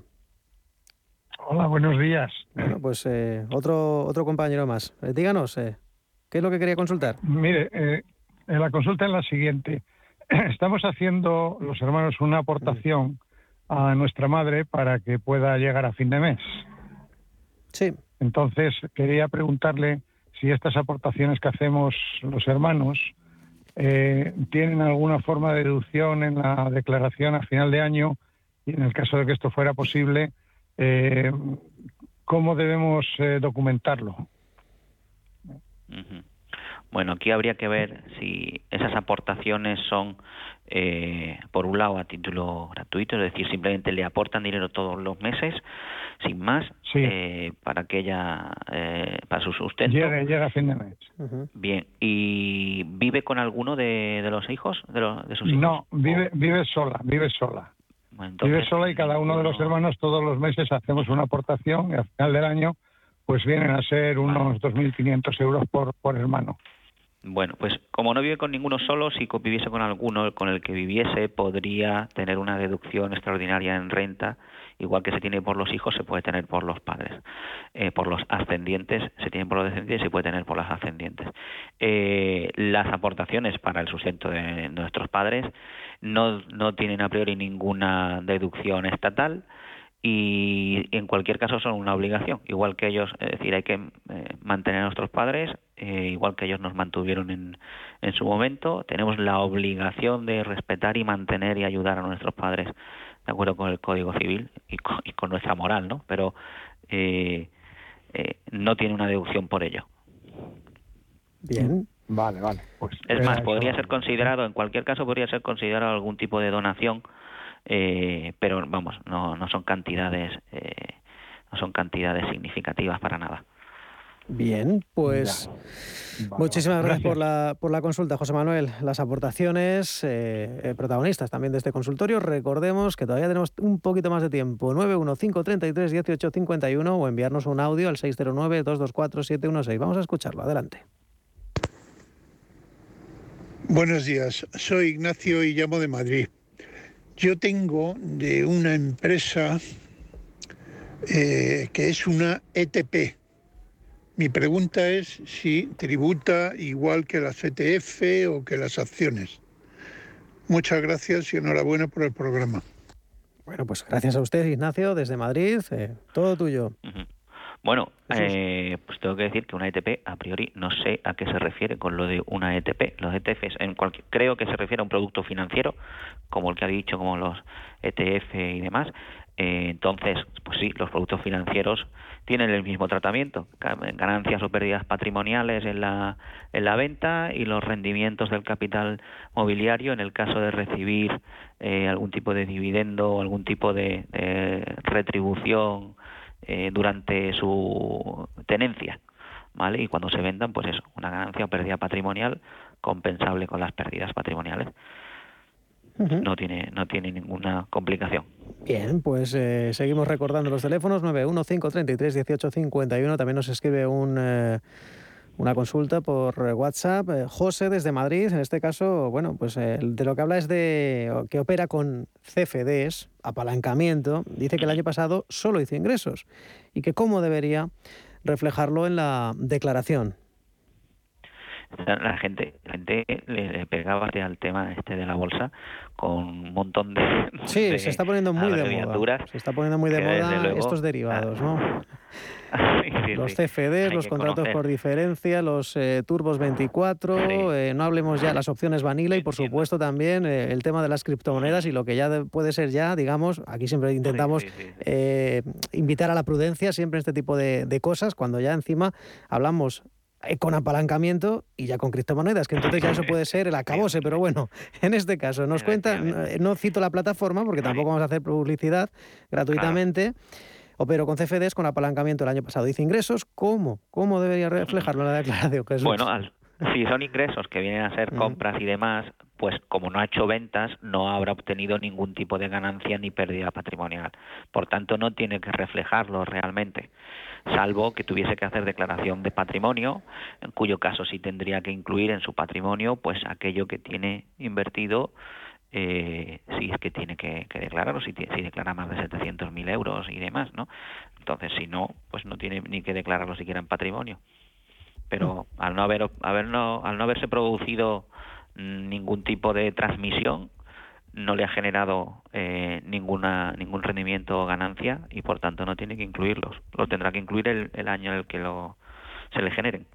Hola, buenos días. Bueno, pues eh, otro, otro compañero más. Eh, díganos, eh, ¿qué es lo que quería consultar? Mire, la consulta es la siguiente. Estamos haciendo los hermanos una aportación a nuestra madre para que pueda llegar a fin de mes. Sí. Entonces, quería preguntarle si estas aportaciones que hacemos los hermanos eh, tienen alguna forma de deducción en la declaración a final de año y en el caso de que esto fuera posible, eh, ¿cómo debemos eh, documentarlo? Bueno, aquí habría que ver si esas aportaciones son, eh, por un lado, a título gratuito, es decir, simplemente le aportan dinero todos los meses, sin más, eh, para que ella, eh, para su sustento. Llega, llega a fin de mes. Bien, ¿y vive con alguno de, de los hijos, de, los- de sus hijos? No, vive, vive sola, vive sola. Bueno, vive sola y cada uno de los hermanos todos los meses hacemos una aportación y al final del año pues vienen a ser unos 2.500 euros por, por hermano. Bueno, pues como no vive con ninguno solo, si co- viviese con alguno con el que viviese, podría tener una deducción extraordinaria en renta, igual que se tiene por los hijos, se puede tener por los padres. Eh, por los ascendientes, se tiene por los descendientes, se puede tener por las ascendientes. Eh, las aportaciones para el sustento de nuestros padres no, no tienen a priori ninguna deducción estatal y en cualquier caso son una obligación, igual que ellos, es decir, hay que eh, mantener a nuestros padres eh, igual que ellos nos mantuvieron en, en su momento. Tenemos la obligación de respetar y mantener y ayudar a nuestros padres de acuerdo con el Código Civil y con, nuestra moral, ¿no? Pero eh, eh, no tiene una deducción por ello. Bien. Vale, vale. Pues es más, podría ser considerado, en cualquier caso, podría ser considerado algún tipo de donación, eh, pero vamos, no, no son cantidades, no son cantidades significativas para nada. Bien, pues muchísimas gracias, Por, la, por la consulta, José Manuel. Las aportaciones eh, eh, protagonistas también de este consultorio. Recordemos que todavía tenemos un poquito más de tiempo. 915331851 o enviarnos un audio al 609-224-716. Vamos a escucharlo. Adelante. Buenos días, soy Ignacio y llamo de Madrid. Yo tengo de una empresa eh, que es una ETP, mi pregunta es si tributa igual que la CTF o que las acciones. Muchas gracias y enhorabuena por el programa. Bueno, pues gracias a usted, Ignacio, desde Madrid. Eh, todo tuyo. Bueno, eh, pues tengo que decir que una ETP, a priori, no sé a qué se refiere con lo de una ETP. Los ETFs, en creo que se refiere a un producto financiero, como el que ha dicho, como los ETF y demás. Eh, entonces, pues sí, los productos financieros tienen el mismo tratamiento, ganancias o pérdidas patrimoniales en la, en la venta y los rendimientos del capital mobiliario en el caso de recibir eh, algún tipo de dividendo o algún tipo de, retribución eh, durante su tenencia. ¿Vale? Y cuando se vendan, pues eso, una ganancia o pérdida patrimonial compensable con las pérdidas patrimoniales no tiene no tiene ninguna complicación. Bien, pues eh, seguimos recordando los teléfonos 915331851. También nos escribe un eh, una consulta por WhatsApp. Eh, José desde Madrid, en este caso, bueno, pues de lo que habla es de que opera con CFDs, apalancamiento. Dice que el año pasado solo hizo ingresos y que cómo debería reflejarlo en la declaración la gente, la gente le pegaba al tema este de la bolsa con un montón de sí se está poniendo muy de moda. se está poniendo muy de moda estos derivados no los CFD, los contratos por diferencia, los eh, turbos 24, eh, no hablemos ya de las opciones vanilla y por supuesto también eh, el tema de las criptomonedas y lo que ya puede ser ya, digamos, aquí siempre intentamos invitar a la prudencia siempre en este tipo de, de cosas, cuando ya encima hablamos con apalancamiento y ya con criptomonedas, que entonces ya eso puede ser el acabose, pero bueno, en este caso nos cuenta, no, cito la plataforma porque tampoco vamos a hacer publicidad gratuitamente, pero con CFDs con apalancamiento el año pasado. Dice ingresos, ¿cómo? ¿Cómo debería reflejarlo en la declaración? Bueno, si son ingresos que vienen a ser compras y demás, pues como no ha hecho ventas, no habrá obtenido ningún tipo de ganancia ni pérdida patrimonial. Por tanto, no tiene que reflejarlo realmente salvo que tuviese que hacer declaración de patrimonio, en cuyo caso sí tendría que incluir en su patrimonio pues aquello que tiene invertido eh, si es que tiene que, que declarar si, si declara más de 700.000 euros y demás, ¿no? Entonces, si no, pues no tiene ni que declararlo siquiera en patrimonio. Pero mm. al no haber, haber no, al no haberse producido ningún tipo de transmisión, no le ha generado eh, ninguna ningún rendimiento o ganancia y por tanto no tiene que incluirlos. Lo tendrá que incluir el, el año en el que lo, se le generen.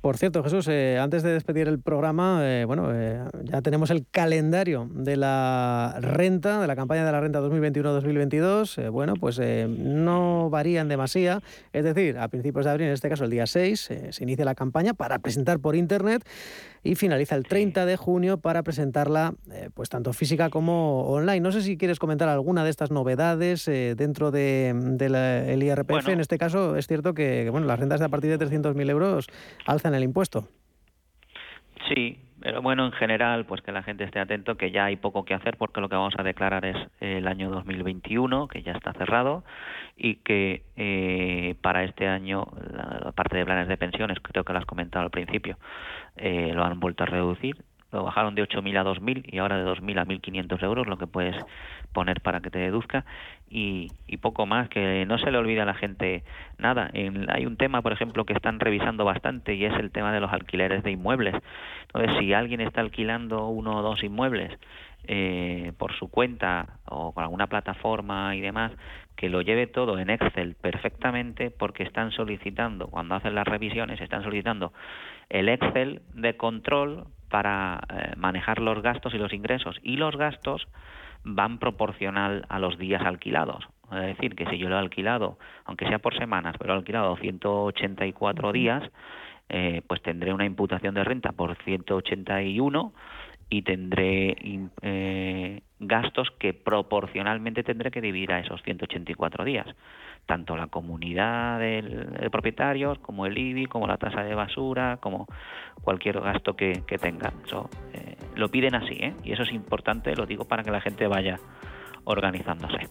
Por cierto, Jesús, eh, antes de despedir el programa, eh, bueno, eh, ya tenemos el calendario de la renta, de la campaña de la renta 2021-2022. bueno, pues no varían demasiado. Es decir, a principios de abril, en este caso el día 6, se inicia la campaña para presentar por Internet y finaliza el 30 de junio para presentarla pues tanto física como online. No sé si quieres comentar alguna de estas novedades dentro del de, IRPF. En este caso es cierto que, que bueno, las rentas de a partir de 300.000 euros alzan el impuesto. Sí, pero bueno, en general, pues que la gente esté atento, que ya hay poco que hacer porque lo que vamos a declarar es el año 2021, que ya está cerrado, y que eh, para este año la parte de planes de pensiones, creo que lo has comentado al principio, eh, lo han vuelto a reducir lo bajaron de 8.000 a 2.000 y ahora de 2.000 a 1.500 euros, lo que puedes poner para que te deduzca y, poco más, que no se le olvida a la gente nada. hay un tema, por ejemplo, que están revisando bastante y es el tema de los alquileres de inmuebles. Entonces, si alguien está alquilando uno o dos inmuebles eh, por su cuenta o con alguna plataforma y demás, que lo lleve todo en Excel perfectamente porque están solicitando, cuando hacen las revisiones, están solicitando el Excel de control para eh, manejar los gastos y los ingresos. Y los gastos van proporcional a los días alquilados. Es decir, que si yo lo he alquilado, aunque sea por semanas, pero he alquilado 184 días, eh, pues tendré una imputación de renta por 181 y tendré eh, gastos que proporcionalmente tendré que dividir a esos 184 días. Tanto la comunidad de propietarios, como el IBI, como la tasa de basura, como cualquier gasto que, que tengan. Eso, eh, lo piden así, ¿eh? y eso es importante, lo digo para que la gente vaya organizándose.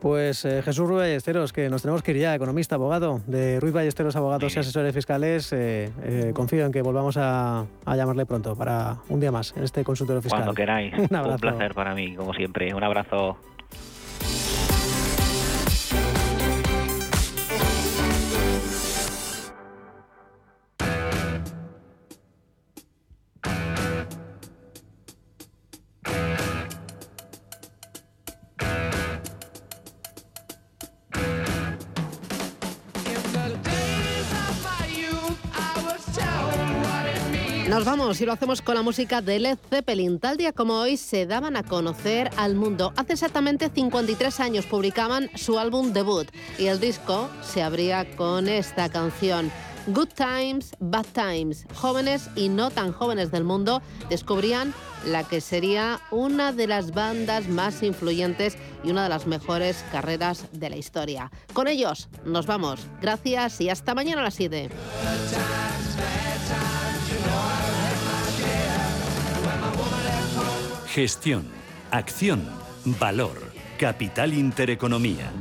Pues eh, Jesús Ruiz Ballesteros, que nos tenemos que ir ya, economista, abogado de Ruiz Ballesteros, abogados y asesores fiscales. Eh, eh, confío en que volvamos a, llamarle pronto para un día más en este consultorio fiscal. Cuando queráis. un, un placer para mí, como siempre. Un abrazo. Nos vamos y lo hacemos con la música de Led Zeppelin. Tal día como hoy se daban a conocer al mundo. Hace exactamente 53 años publicaban su álbum debut y el disco se abría con esta canción. Good Times, Bad Times. Jóvenes y no tan jóvenes del mundo descubrían la que sería una de las bandas más influyentes y una de las mejores carreras de la historia. Con ellos nos vamos. Gracias y hasta mañana a las 7. Gestión, acción, valor, capital intereconomía.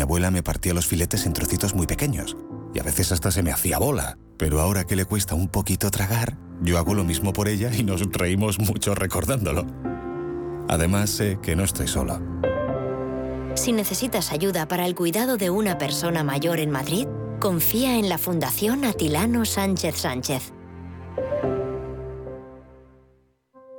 Abuela me partía los filetes en trocitos muy pequeños y a veces hasta se me hacía bola. Pero ahora que le cuesta un poquito tragar, yo hago lo mismo por ella y nos reímos mucho recordándolo. Además sé que no estoy sola. Si necesitas ayuda para el cuidado de una persona mayor en Madrid, confía en la Fundación Atilano Sánchez Sánchez.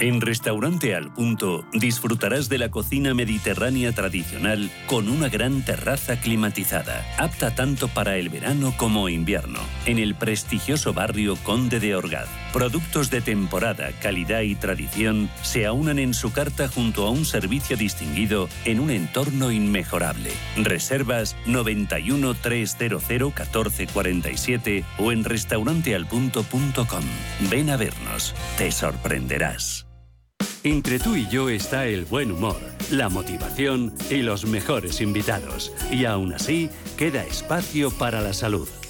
En Restaurante Al Punto disfrutarás de la cocina mediterránea tradicional con una gran terraza climatizada, apta tanto para el verano como invierno, en el prestigioso barrio Conde de Orgaz. Productos de temporada, calidad y tradición se aunan en su carta junto a un servicio distinguido en un entorno inmejorable. Reservas 91 300 1447 o en restaurantealpunto.com. Ven a vernos, te sorprenderás. Entre tú y yo está el buen humor, la motivación y los mejores invitados. Y aún así, queda espacio para la salud.